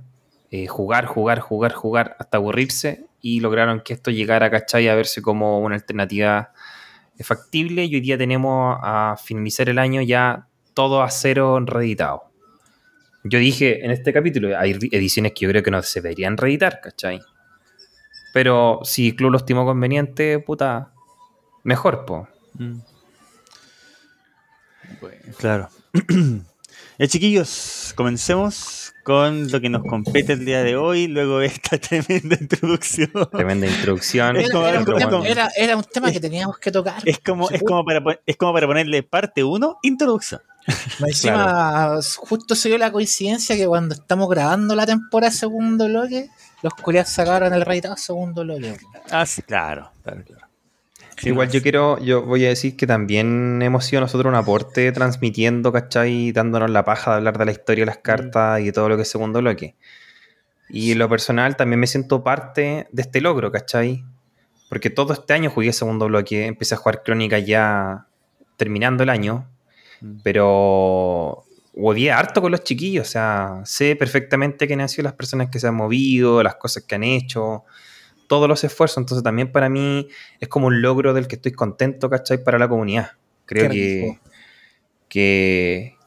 Speaker 3: eh, jugar, jugar, jugar, jugar, hasta aburrirse y lograron que esto llegara, ¿cachai? A verse como una alternativa eh, factible y hoy día tenemos a finalizar el año ya todo a cero reeditado. Yo dije en este capítulo, hay ediciones que yo creo que no se deberían reeditar, ¿cachai? Pero si el club lo estimó conveniente, puta, mejor, po.
Speaker 4: Mm. Claro. ya, chiquillos, comencemos con lo que nos compete el día de hoy, luego de esta tremenda introducción.
Speaker 3: Tremenda introducción.
Speaker 2: Era,
Speaker 4: como-
Speaker 2: era
Speaker 4: es
Speaker 2: un tema,
Speaker 4: como-
Speaker 2: era- era un tema que teníamos que tocar.
Speaker 4: Es como, es como, para, es como para ponerle parte 1, introducción.
Speaker 2: Encima, justo se dio la coincidencia que cuando estamos grabando la temporada segundo bloque, los culiados sacaron el reeditado segundo bloque.
Speaker 4: Ah, sí, claro, claro, claro. Sí,
Speaker 3: Igual
Speaker 4: no,
Speaker 3: yo quiero, yo voy a decir que también hemos sido nosotros un aporte transmitiendo, ¿cachai? Dándonos la paja de hablar de la historia de las cartas y de todo lo que es segundo bloque. Y en lo personal también me siento parte de este logro, ¿cachai? Porque todo este año jugué segundo bloque, empecé a jugar crónica ya terminando el año,
Speaker 4: Mm.
Speaker 3: pero odié harto con los chiquillos, o sea, sé perfectamente quiénes han sido las personas que se han movido, las cosas que han hecho, todos los esfuerzos, entonces también para mí es como un logro del que estoy contento, ¿cachai? Para la comunidad. Creo que, que,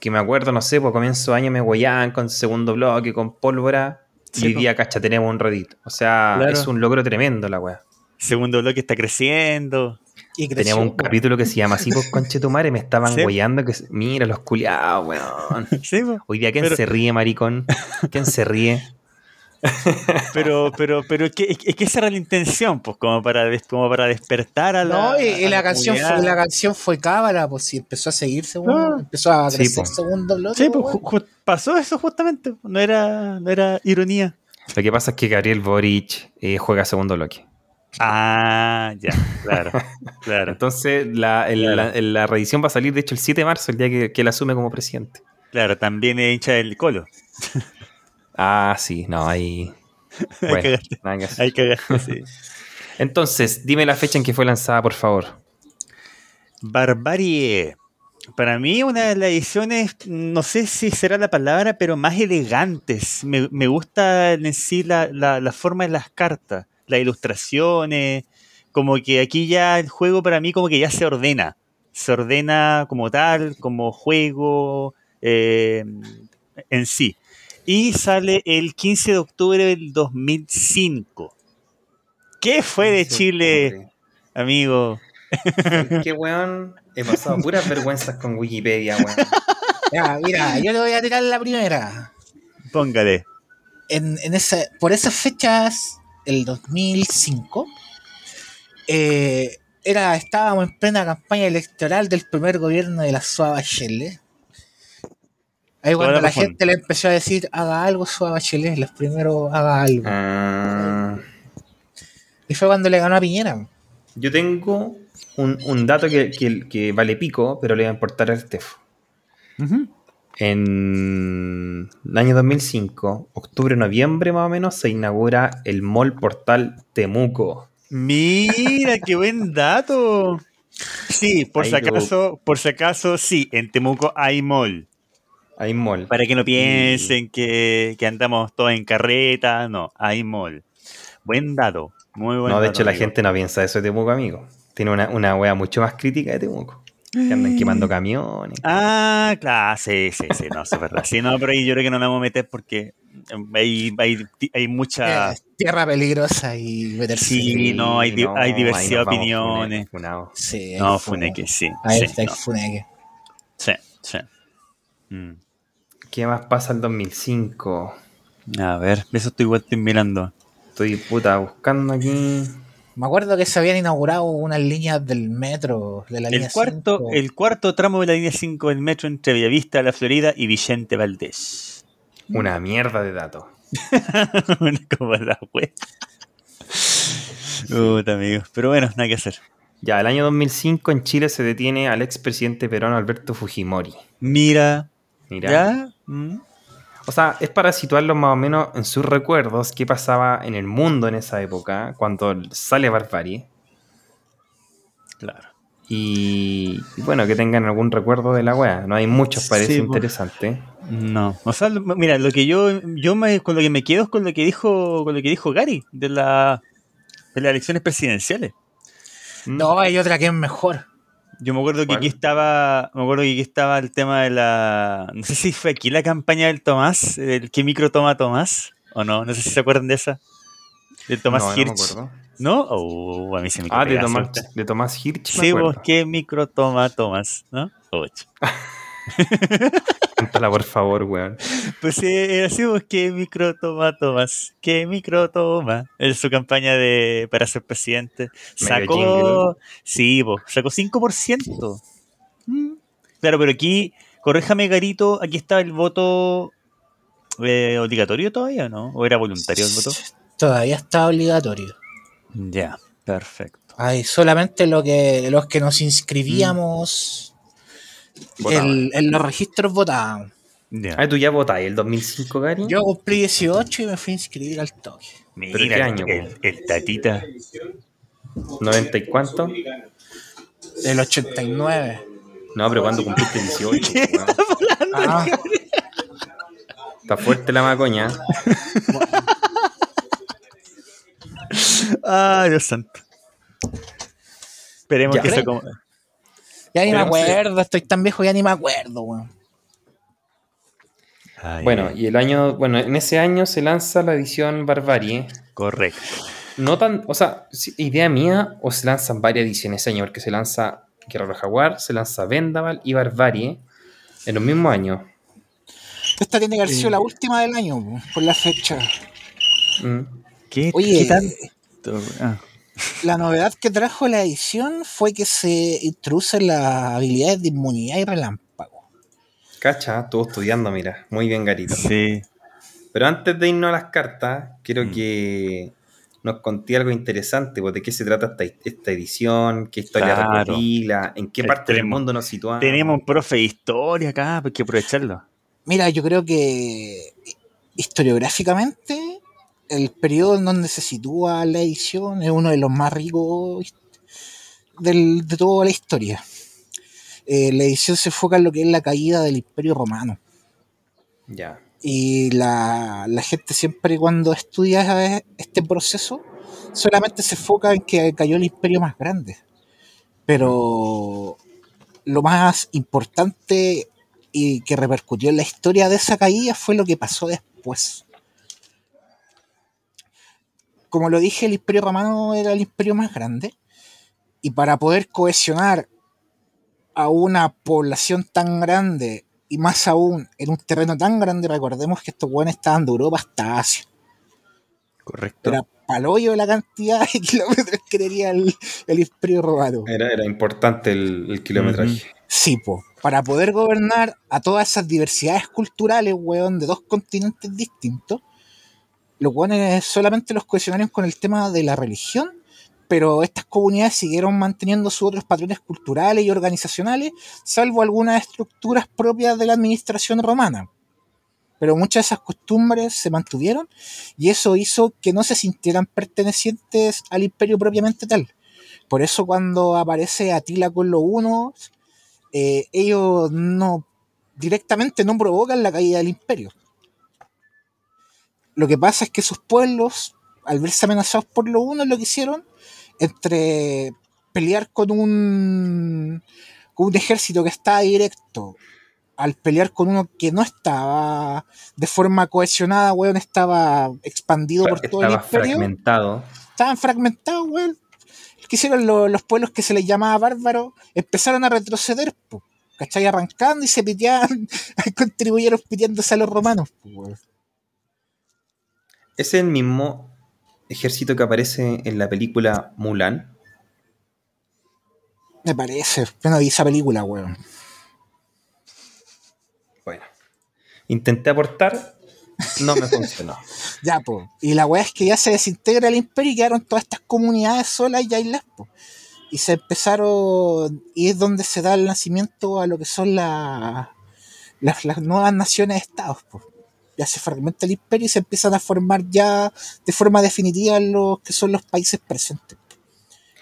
Speaker 3: que me acuerdo, no sé, por comienzo de año me huellaban con segundo bloque, con pólvora,
Speaker 4: Sí,
Speaker 3: y hoy día, cacha, tenemos un Reddit. O sea,
Speaker 4: Claro.
Speaker 3: es un logro tremendo la weá.
Speaker 4: Segundo bloque está creciendo.
Speaker 2: Y creció,
Speaker 3: Teníamos un capítulo que se llama así, pues conche tu madre, me estaban
Speaker 4: Sí.
Speaker 3: huellando, que mira los culiados, weón.
Speaker 4: Sí.
Speaker 3: Hoy día, ¿quién
Speaker 4: Pero-
Speaker 3: se ríe, maricón? ¿Quién se ríe?
Speaker 4: Pero, pero, pero es que, es que esa era la intención, pues, como para, como para despertar a la.
Speaker 2: No, y,
Speaker 4: a
Speaker 2: la, canción fue, la canción fue cábala, pues si empezó a seguir segundo,
Speaker 4: Ah.
Speaker 2: empezó a
Speaker 3: Sí,
Speaker 2: crecer
Speaker 3: po.
Speaker 2: segundo bloque.
Speaker 4: Sí, pues, pasó eso justamente. No era, no era ironía.
Speaker 3: Lo que pasa es que Gabriel Boric eh, juega segundo bloque.
Speaker 4: Ah, ya, claro, claro.
Speaker 3: Entonces, la, el-
Speaker 4: Claro.
Speaker 3: la, la reedición va a salir, de hecho, el 7 de marzo, el día que, que él asume como presidente.
Speaker 4: Claro, también es hincha del Colo.
Speaker 3: Ah, sí, no, ahí. Bueno, nada que
Speaker 4: sí.
Speaker 3: Entonces, dime la fecha en que fue lanzada, por favor.
Speaker 4: Barbarie. Para mí, una de las ediciones, no sé si será la palabra, pero más elegantes. Me, me gusta en sí la, la- la forma de las cartas, las ilustraciones. Como que aquí ya el juego para mí como que ya se ordena. Se ordena como tal, como juego eh, en sí. Y sale el 15 de octubre del 2005. ¿Qué fue de Chile, amigo?
Speaker 3: Qué weón. He pasado puras vergüenzas con Wikipedia, weón.
Speaker 2: Ya, mira, yo le voy a tirar la primera.
Speaker 4: Póngale.
Speaker 2: En, en esa, por esas fechas, el 2005, eh, era, estábamos en plena campaña electoral del primer gobierno de la Suave Bachelet. Ahí cuando
Speaker 4: la
Speaker 2: gente le empezó a decir, haga algo Suave Bachelet, los primeros haga algo.
Speaker 3: Ah,
Speaker 2: Y fue cuando le ganó a Piñera.
Speaker 3: yo tengo un, un dato que, que- que vale pico, pero le va a importar al Stefo. En el año 2005, octubre-noviembre más o menos, se inaugura el Mall Portal Temuco.
Speaker 4: Mira, qué buen dato. Sí, por
Speaker 3: Ahí
Speaker 4: si
Speaker 3: tú-
Speaker 4: acaso, por si acaso, sí, en Temuco hay mall.
Speaker 3: Hay mall.
Speaker 4: Para que no piensen que, que andamos todos en carreta, no, hay mall. Buen dato, muy buen
Speaker 3: No, de
Speaker 4: dato,
Speaker 3: hecho, la
Speaker 4: amigo.
Speaker 3: gente no piensa eso de Temuco, amigo. Tiene una, una wea mucho más crítica de Temuco. Que andan quemando camiones.
Speaker 4: Ah, claro, sí, sí, sí, no, eso es verdad. Sí, no, pero ahí yo creo que no nos vamos a meter porque hay, hay, hay mucha...
Speaker 2: Eh, tierra peligrosa y meterse.
Speaker 4: Sí, no, hay di- hay diversidad de opiniones.
Speaker 2: Sí,
Speaker 4: No, Funeque, sí.
Speaker 2: Ahí
Speaker 4: sí,
Speaker 2: está el
Speaker 4: no,
Speaker 2: Funeque.
Speaker 4: sí, sí. Mm.
Speaker 3: ¿Qué más pasa el 2005?
Speaker 4: A ver, eso estoy igual estoy mirando.
Speaker 3: Estoy puta buscando aquí.
Speaker 2: Me acuerdo que se habían inaugurado unas líneas del metro, de la línea
Speaker 4: El cuarto,
Speaker 2: 5.
Speaker 4: el cuarto tramo de la línea 5 del metro entre Bellavista, La Florida y Vicente Valdés.
Speaker 3: Una mierda de datos.
Speaker 4: Como la web. Puta, amigos. Pero bueno, nada que hacer.
Speaker 3: Ya, el año 2005 en Chile se detiene al expresidente peruano Alberto Fujimori.
Speaker 4: Mira,
Speaker 3: Mira.
Speaker 4: ¿ya? Mm.
Speaker 3: O sea, es para situarlo más o menos en sus recuerdos qué pasaba en el mundo en esa época, cuando sale Barbarie.
Speaker 4: Claro.
Speaker 3: Y, y bueno, que tengan algún recuerdo de la wea. No hay muchos, parece
Speaker 4: Sí, pues.
Speaker 3: interesante.
Speaker 4: No. O sea, mira, lo que yo, yo me, con lo que me quedo es con lo que dijo, con lo que dijo Gary de la de las elecciones presidenciales.
Speaker 2: No, hay otra que es mejor.
Speaker 4: Yo me acuerdo que aquí estaba, me acuerdo que aquí estaba el tema de la, no sé si fue aquí la campaña del Tomás, el que micro toma Tomás, o no, no sé si se acuerdan de esa, del Tomás
Speaker 3: No, no me
Speaker 4: Hirsch,
Speaker 3: acuerdo.
Speaker 4: ¿no? Oh, a mí se me
Speaker 3: Ah, de Tomás, de Tomás Hirsch. me
Speaker 4: Sí,
Speaker 3: acuerdo.
Speaker 4: vos, ¿qué micro toma Tomás? ¿No? Ouch.
Speaker 3: Cántala, por favor, weón.
Speaker 4: Pues así, vos, ¿qué micro toma Tomás? ¿Qué micro toma? Es su campaña de para ser presidente. Sacó,
Speaker 3: jingle.
Speaker 4: sí, vos, sacó 5%. Mm. Claro, pero aquí, corréjame, Garito, aquí estaba el voto eh, obligatorio todavía, ¿no? ¿O era voluntario el voto?
Speaker 2: Todavía está obligatorio.
Speaker 4: Ya, perfecto.
Speaker 2: Hay solamente lo que, los que nos inscribíamos. El- en los registros votaban.
Speaker 4: Ya.
Speaker 3: Ah, ¿tú ya votáis el 2005, Gary?
Speaker 2: Yo cumplí 18 y me fui a inscribir al toque.
Speaker 4: Mira,
Speaker 3: ¿Pero qué año,
Speaker 4: el, el tatita.
Speaker 3: ¿90 y cuánto?
Speaker 2: El 89.
Speaker 3: No, pero cuando cumpliste 18, weón.
Speaker 2: Ah,
Speaker 3: Está fuerte la macoña.
Speaker 4: Ah, Dios santo. Esperemos
Speaker 3: Ya.
Speaker 4: que eso como...
Speaker 2: ya ni me acuerdo, estoy tan viejo ya ni me acuerdo, weón.
Speaker 4: Ay,
Speaker 3: Bueno, y el año, bueno, en ese año se lanza la edición Barbarie.
Speaker 4: correcto.
Speaker 3: No tan, o sea, idea mía, o se lanzan varias ediciones ese año, porque se lanza Guerrero Jaguar, se lanza Vendaval y Barbarie en los mismos años.
Speaker 2: Esta tiene que haber sido la última del año, por la fecha.
Speaker 3: Mm.
Speaker 4: ¿Qué,
Speaker 2: Oye,
Speaker 4: qué tanto? Ah,
Speaker 2: La novedad que trajo la edición fue que se introducen las habilidades de inmunidad y relámpago.
Speaker 3: Cacha, estuvo estudiando, mira. Muy bien, Garito.
Speaker 4: sí.
Speaker 3: Pero antes de irnos a las cartas, quiero
Speaker 4: Mm.
Speaker 3: que nos conté algo interesante, pues, de qué se trata esta, esta edición, qué historia
Speaker 4: Claro.
Speaker 3: recopila, en qué parte del mundo nos situamos.
Speaker 4: Tenemos un profe de historia acá, pues hay que aprovecharlo.
Speaker 2: Mira, yo creo que historiográficamente el periodo en donde se sitúa la edición es uno de los más ricos del- de toda la historia. Eh, la edición se enfoca en lo que es la caída del Imperio Romano.
Speaker 3: Ya.
Speaker 2: Y la, la gente siempre cuando estudia este proceso solamente se enfoca en que cayó el imperio más grande. Pero lo más importante y que repercutió en la historia de esa caída fue lo que pasó después. Como lo dije, el imperio romano era el imperio más grande. Y para poder cohesionar a una población tan grande y más aún en un terreno tan grande, recordemos que estos buenos estaban de Europa hasta Asia.
Speaker 3: Correcto.
Speaker 2: Era palollo la cantidad de kilómetros que tenía el, el imperio romano.
Speaker 3: Era, era importante el, el kilometraje.
Speaker 2: Sí, po. Para poder gobernar a todas esas diversidades culturales, weón, de dos continentes distintos, los weones solamente los cohesionaron con el tema de la religión, pero estas comunidades siguieron manteniendo sus otros patrones culturales y organizacionales, salvo algunas estructuras propias de la administración romana. Pero muchas de esas costumbres se mantuvieron y eso hizo que no se sintieran pertenecientes al imperio propiamente tal. Por eso cuando aparece Atila con los unos, eh, ellos no directamente no provocan la caída del imperio. Lo que pasa es que sus pueblos, al verse amenazados por los unos, lo que hicieron entre pelear con un, con un ejército que estaba directo, al pelear con uno que no estaba de forma cohesionada, weón, estaba expandido por todo el imperio.
Speaker 3: fragmentado.
Speaker 2: Estaban fragmentados, weón. ¿Qué hicieron lo- los pueblos que se les llamaba bárbaros? Empezaron a retroceder, po, ¿cachai? Arrancando y se piteaban, contribuyeron piteándose a los romanos. po, weón.
Speaker 3: ¿Es el mismo ejército que aparece en la película Mulan?
Speaker 2: Me parece. Yo no vi esa película, weón.
Speaker 3: Bueno. Intenté aportar, no me funcionó.
Speaker 2: Ya, po. Y la weá es que ya se desintegra el imperio y quedaron todas estas comunidades solas y aisladas, po. Y se empezaron, y es donde se da el nacimiento a lo que son la- las, las nuevas naciones-estados, po. Ya se fragmenta el imperio y se empiezan a formar ya de forma definitiva los que son los países presentes.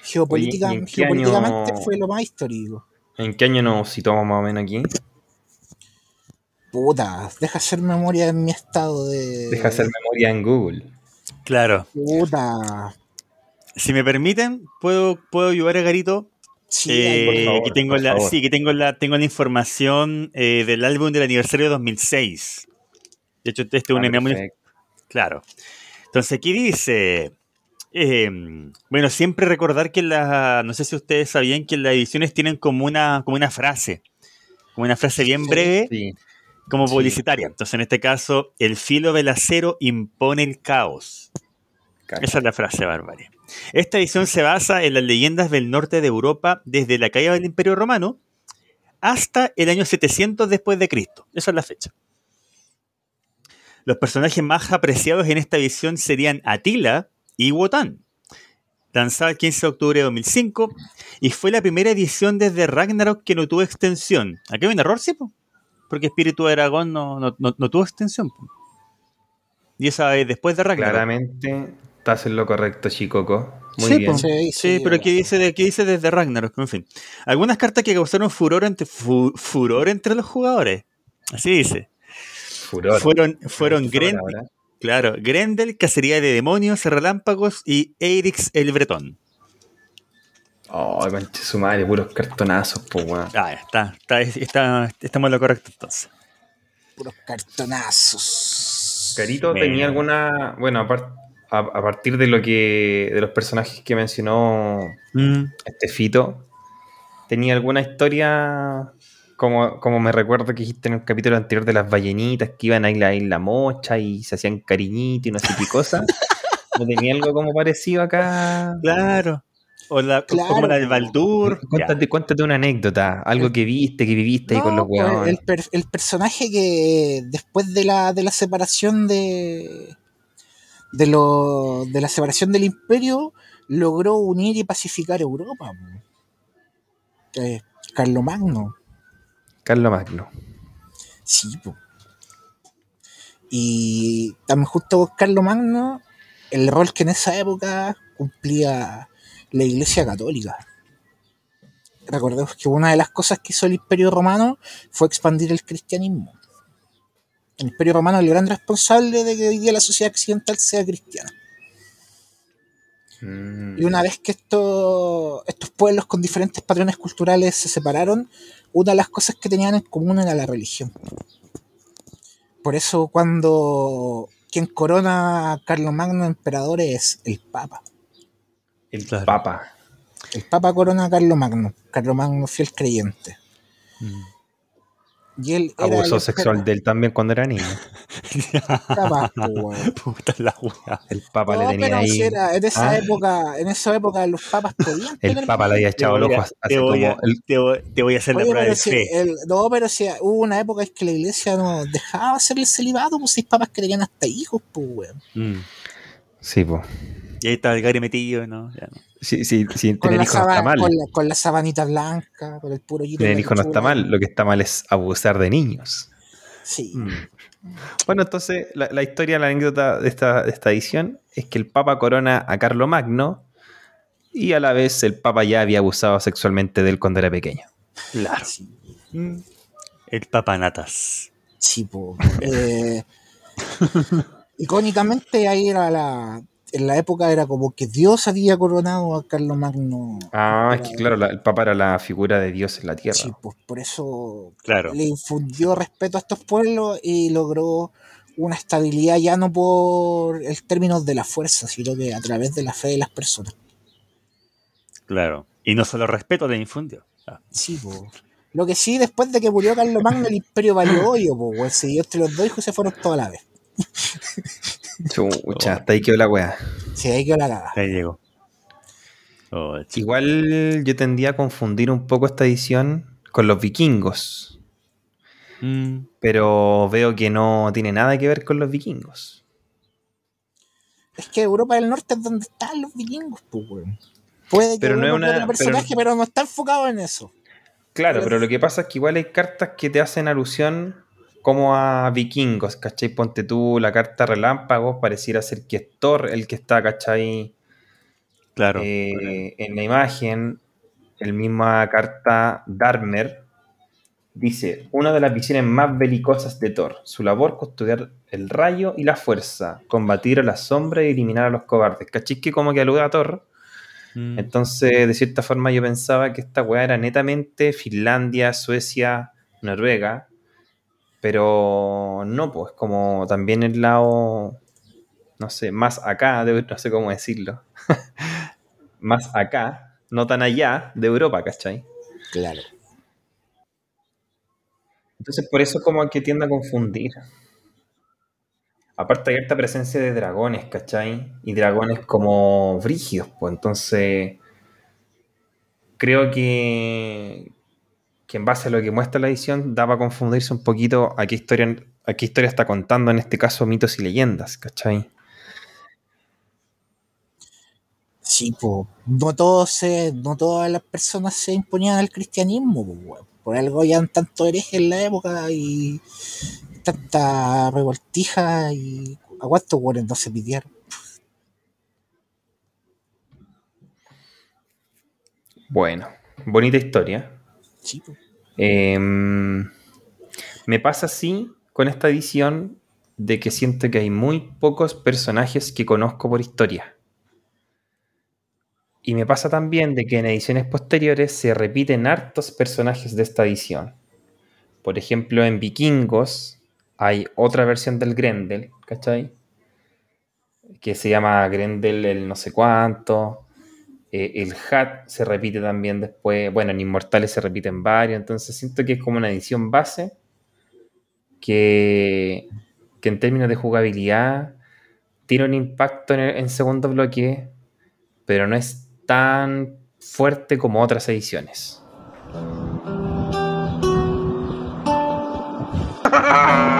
Speaker 2: Geopolítica-
Speaker 3: Oye, ¿y en qué
Speaker 2: geopolíticamente
Speaker 3: año-
Speaker 2: fue lo más histórico.
Speaker 3: ¿En qué año nos situamos más o menos aquí?
Speaker 2: Puta, deja hacer memoria en mi estado de.
Speaker 3: Deja hacer memoria en Google.
Speaker 4: Claro.
Speaker 2: Puta.
Speaker 4: Si me permiten, puedo, puedo ayudar a Garito.
Speaker 2: Sí,
Speaker 4: Eh,
Speaker 2: ahí, por favor.
Speaker 4: aquí tengo
Speaker 3: por
Speaker 4: la,
Speaker 3: favor.
Speaker 4: sí, aquí tengo la, tengo la información eh, del álbum del aniversario de 2006. De hecho, este es un
Speaker 3: Ah,
Speaker 4: enemigo. Claro. Entonces aquí dice, eh, bueno, siempre recordar que la, no sé si ustedes sabían que las ediciones tienen como una, como una frase, como una frase bien breve,
Speaker 3: Sí.
Speaker 4: como
Speaker 3: sí.
Speaker 4: publicitaria. Entonces en este caso, el filo del acero impone el caos. Esa es la frase bárbara. Esta edición se basa en las leyendas del norte de Europa desde la caída del Imperio Romano hasta el año 700 después de Cristo. Esa es la fecha. Los personajes más apreciados en esta edición serían Atila y Wotan. Lanzada el 15 de octubre de 2005 y fue la primera edición desde Ragnarok que no tuvo extensión. ¿Aquí hay un error, sí? po? Porque Espíritu de Aragón no, no- no- no tuvo extensión. po. Y esa es después de Ragnarok.
Speaker 3: Claramente estás en lo correcto, Chicoco. Muy
Speaker 4: Sí,
Speaker 3: bien.
Speaker 4: po.
Speaker 2: Sí,
Speaker 4: Sí, pero aquí dice, aquí dice desde Ragnarok, en fin. Algunas cartas que causaron furor entre, fu- furor entre los jugadores. Así dice.
Speaker 3: Furor.
Speaker 4: Fueron, fueron
Speaker 3: Furor
Speaker 4: Gren-
Speaker 3: ahora.
Speaker 4: claro, Grendel, Cacería de Demonios, Relámpagos y Eirix el Bretón.
Speaker 3: Oh, conche su madre, puros cartonazos, pues, weón.
Speaker 4: Ah, está, está, está- estamos en lo correcto entonces.
Speaker 2: puros cartonazos.
Speaker 3: Carito tenía alguna. Bueno, a partir de lo que. de los personajes que mencionó
Speaker 4: Mm,
Speaker 3: este Fito, tenía alguna historia. Como, como me recuerdo que dijiste en el capítulo anterior de las ballenitas que iban a ir a la isla mocha y se hacían cariñito y no sé qué cosa. ¿No tenía algo como parecido acá?
Speaker 4: claro. O, la,
Speaker 2: Claro.
Speaker 4: como la del Baldur.
Speaker 3: Cuéntate, cuéntate una anécdota, algo que viste, que viviste ahí con los
Speaker 2: pues,
Speaker 3: huevones.
Speaker 2: el, per- el personaje que después de la, de la separación de, de, lo, de la separación del imperio logró unir y pacificar Europa. Eh, Carlomagno.
Speaker 3: Carlos Magno.
Speaker 2: Sí, po. Y también justo con Carlos Magno, el rol que en esa época cumplía la Iglesia Católica. Recordemos que una de las cosas que hizo el Imperio Romano fue expandir el cristianismo. El Imperio Romano es el gran responsable de que hoy día la sociedad occidental sea cristiana.
Speaker 3: Mm.
Speaker 2: Y una vez que esto- estos pueblos con diferentes patrones culturales se separaron, una de las cosas que tenían en común era la religión. Por eso cuando quien corona a Carlomagno emperador es el Papa.
Speaker 3: El
Speaker 4: Claro.
Speaker 3: Papa.
Speaker 2: El Papa corona a Carlomagno. Carlomagno fiel creyente.
Speaker 4: Mm.
Speaker 2: Y él
Speaker 3: Abuso sexual de él también cuando era niño.
Speaker 2: Capaz.
Speaker 4: Puta la wea.
Speaker 3: El Papa
Speaker 2: No,
Speaker 3: le tenía
Speaker 2: pero
Speaker 3: ahí.
Speaker 2: si era- en esa
Speaker 3: Ah.
Speaker 2: época, en esa época los papas podían
Speaker 3: El Papa le había echado el ojo
Speaker 4: a-
Speaker 3: hace
Speaker 4: te voy a-
Speaker 3: como. el-
Speaker 4: te voy- te voy a hacer la
Speaker 2: Oye,
Speaker 4: prueba
Speaker 2: pero
Speaker 4: de
Speaker 2: si
Speaker 4: fe.
Speaker 2: el- no, pero si hubo una época en que la iglesia no dejaba hacer el celibato, pues seis papas que tenían hasta hijos, pues, weón.
Speaker 4: Mm.
Speaker 3: Sí, pues.
Speaker 4: Y ahí estaba el Gary metido, ¿no? Ya no.
Speaker 3: Sí, sí,
Speaker 2: Con
Speaker 3: tener
Speaker 2: la,
Speaker 3: hijos no está mal.
Speaker 2: con, la, con la sabanita blanca, con el puro
Speaker 3: Tener hijos no está mal. Lo que está mal es abusar de niños.
Speaker 2: Sí.
Speaker 3: Mm. Bueno, entonces la, la historia, la anécdota de esta, de esta edición es que el Papa corona a Carlo Magno y a la vez el Papa ya había abusado sexualmente de él cuando era pequeño.
Speaker 4: Claro.
Speaker 2: Sí,
Speaker 4: Mm. El papanatas.
Speaker 2: sí, po. Eh, icónicamente ahí era la... En la época era como que Dios había coronado a Carlomagno.
Speaker 3: Ah, es que claro, la- el Papa era la figura de Dios en la tierra.
Speaker 2: Sí, pues por eso
Speaker 4: Claro.
Speaker 2: le infundió respeto a estos pueblos y logró una estabilidad ya no por el término de la fuerza, sino que a través de la fe de las personas.
Speaker 4: Claro. Y no solo respeto le infundió. Ah.
Speaker 2: Sí, po. Lo que sí, después de que murió Carlos Magno, el imperio valió hoyo, po, weón. Se dio entre los dos hijos y se fueron toda la vez.
Speaker 3: Chucha, hasta ahí quedó la wea.
Speaker 2: Sí, ahí quedó la cagada.
Speaker 4: Ahí llegó. Oh.
Speaker 3: Igual yo tendía a confundir un poco esta edición con los vikingos,
Speaker 4: Mm.
Speaker 3: pero veo que no tiene nada que ver con los vikingos.
Speaker 2: Es que Europa del Norte es donde están los vikingos, pues, weón. Puede que
Speaker 3: Pero no es una-
Speaker 2: personaje, pero, no está enfocado en eso.
Speaker 3: Claro,
Speaker 2: Pero-
Speaker 3: pero lo que pasa es que igual hay cartas que te hacen alusión como a vikingos, ¿cachai? Ponte tú la carta relámpagos, pareciera ser que es Thor el que está, ¿cachai?
Speaker 4: Claro.
Speaker 3: Eh, en la imagen, el misma carta Darmer dice, una de las visiones más belicosas de Thor, su labor custodiar el rayo y la fuerza, combatir a la sombra y eliminar a los cobardes. ¿Cachai? Que como que alude a Thor.
Speaker 4: Mm.
Speaker 3: Entonces, de cierta forma, yo pensaba que esta weá era netamente Finlandia, Suecia, Noruega. Pero no, pues como también el lado, no sé, más acá, de- no sé cómo decirlo. más acá, no tan allá de Europa, ¿cachai?
Speaker 2: Claro.
Speaker 3: Entonces, por eso como que tiende a confundir. Aparte hay harta presencia de dragones, ¿cachai? Y dragones como brígidos, pues entonces creo que, que en base a lo que muestra la edición da para confundirse un poquito a qué historia, a qué historia está contando, en este caso mitos y leyendas, ¿cachai?
Speaker 2: Sí, pues, no todos se, no todas las personas se imponían al cristianismo, po. Por algo habían tanto herejes en la época y tanta revoltija y a cuántos weones no se pidieron.
Speaker 3: Bueno, bonita historia. Em, me pasa así con esta edición de que siento que hay muy pocos personajes que conozco por historia. Y me pasa también de que en ediciones posteriores se repiten hartos personajes de esta edición. Por ejemplo, en Vikingos hay otra versión del Grendel, ¿cachai? Que se llama Grendel el no sé cuánto. Eh, el Hat se repite también después. Bueno, en Inmortales se repiten varios. Entonces siento que es como una edición base que, que en términos de jugabilidad tiene un impacto en, el- en segundo bloque, pero no es tan fuerte como otras ediciones.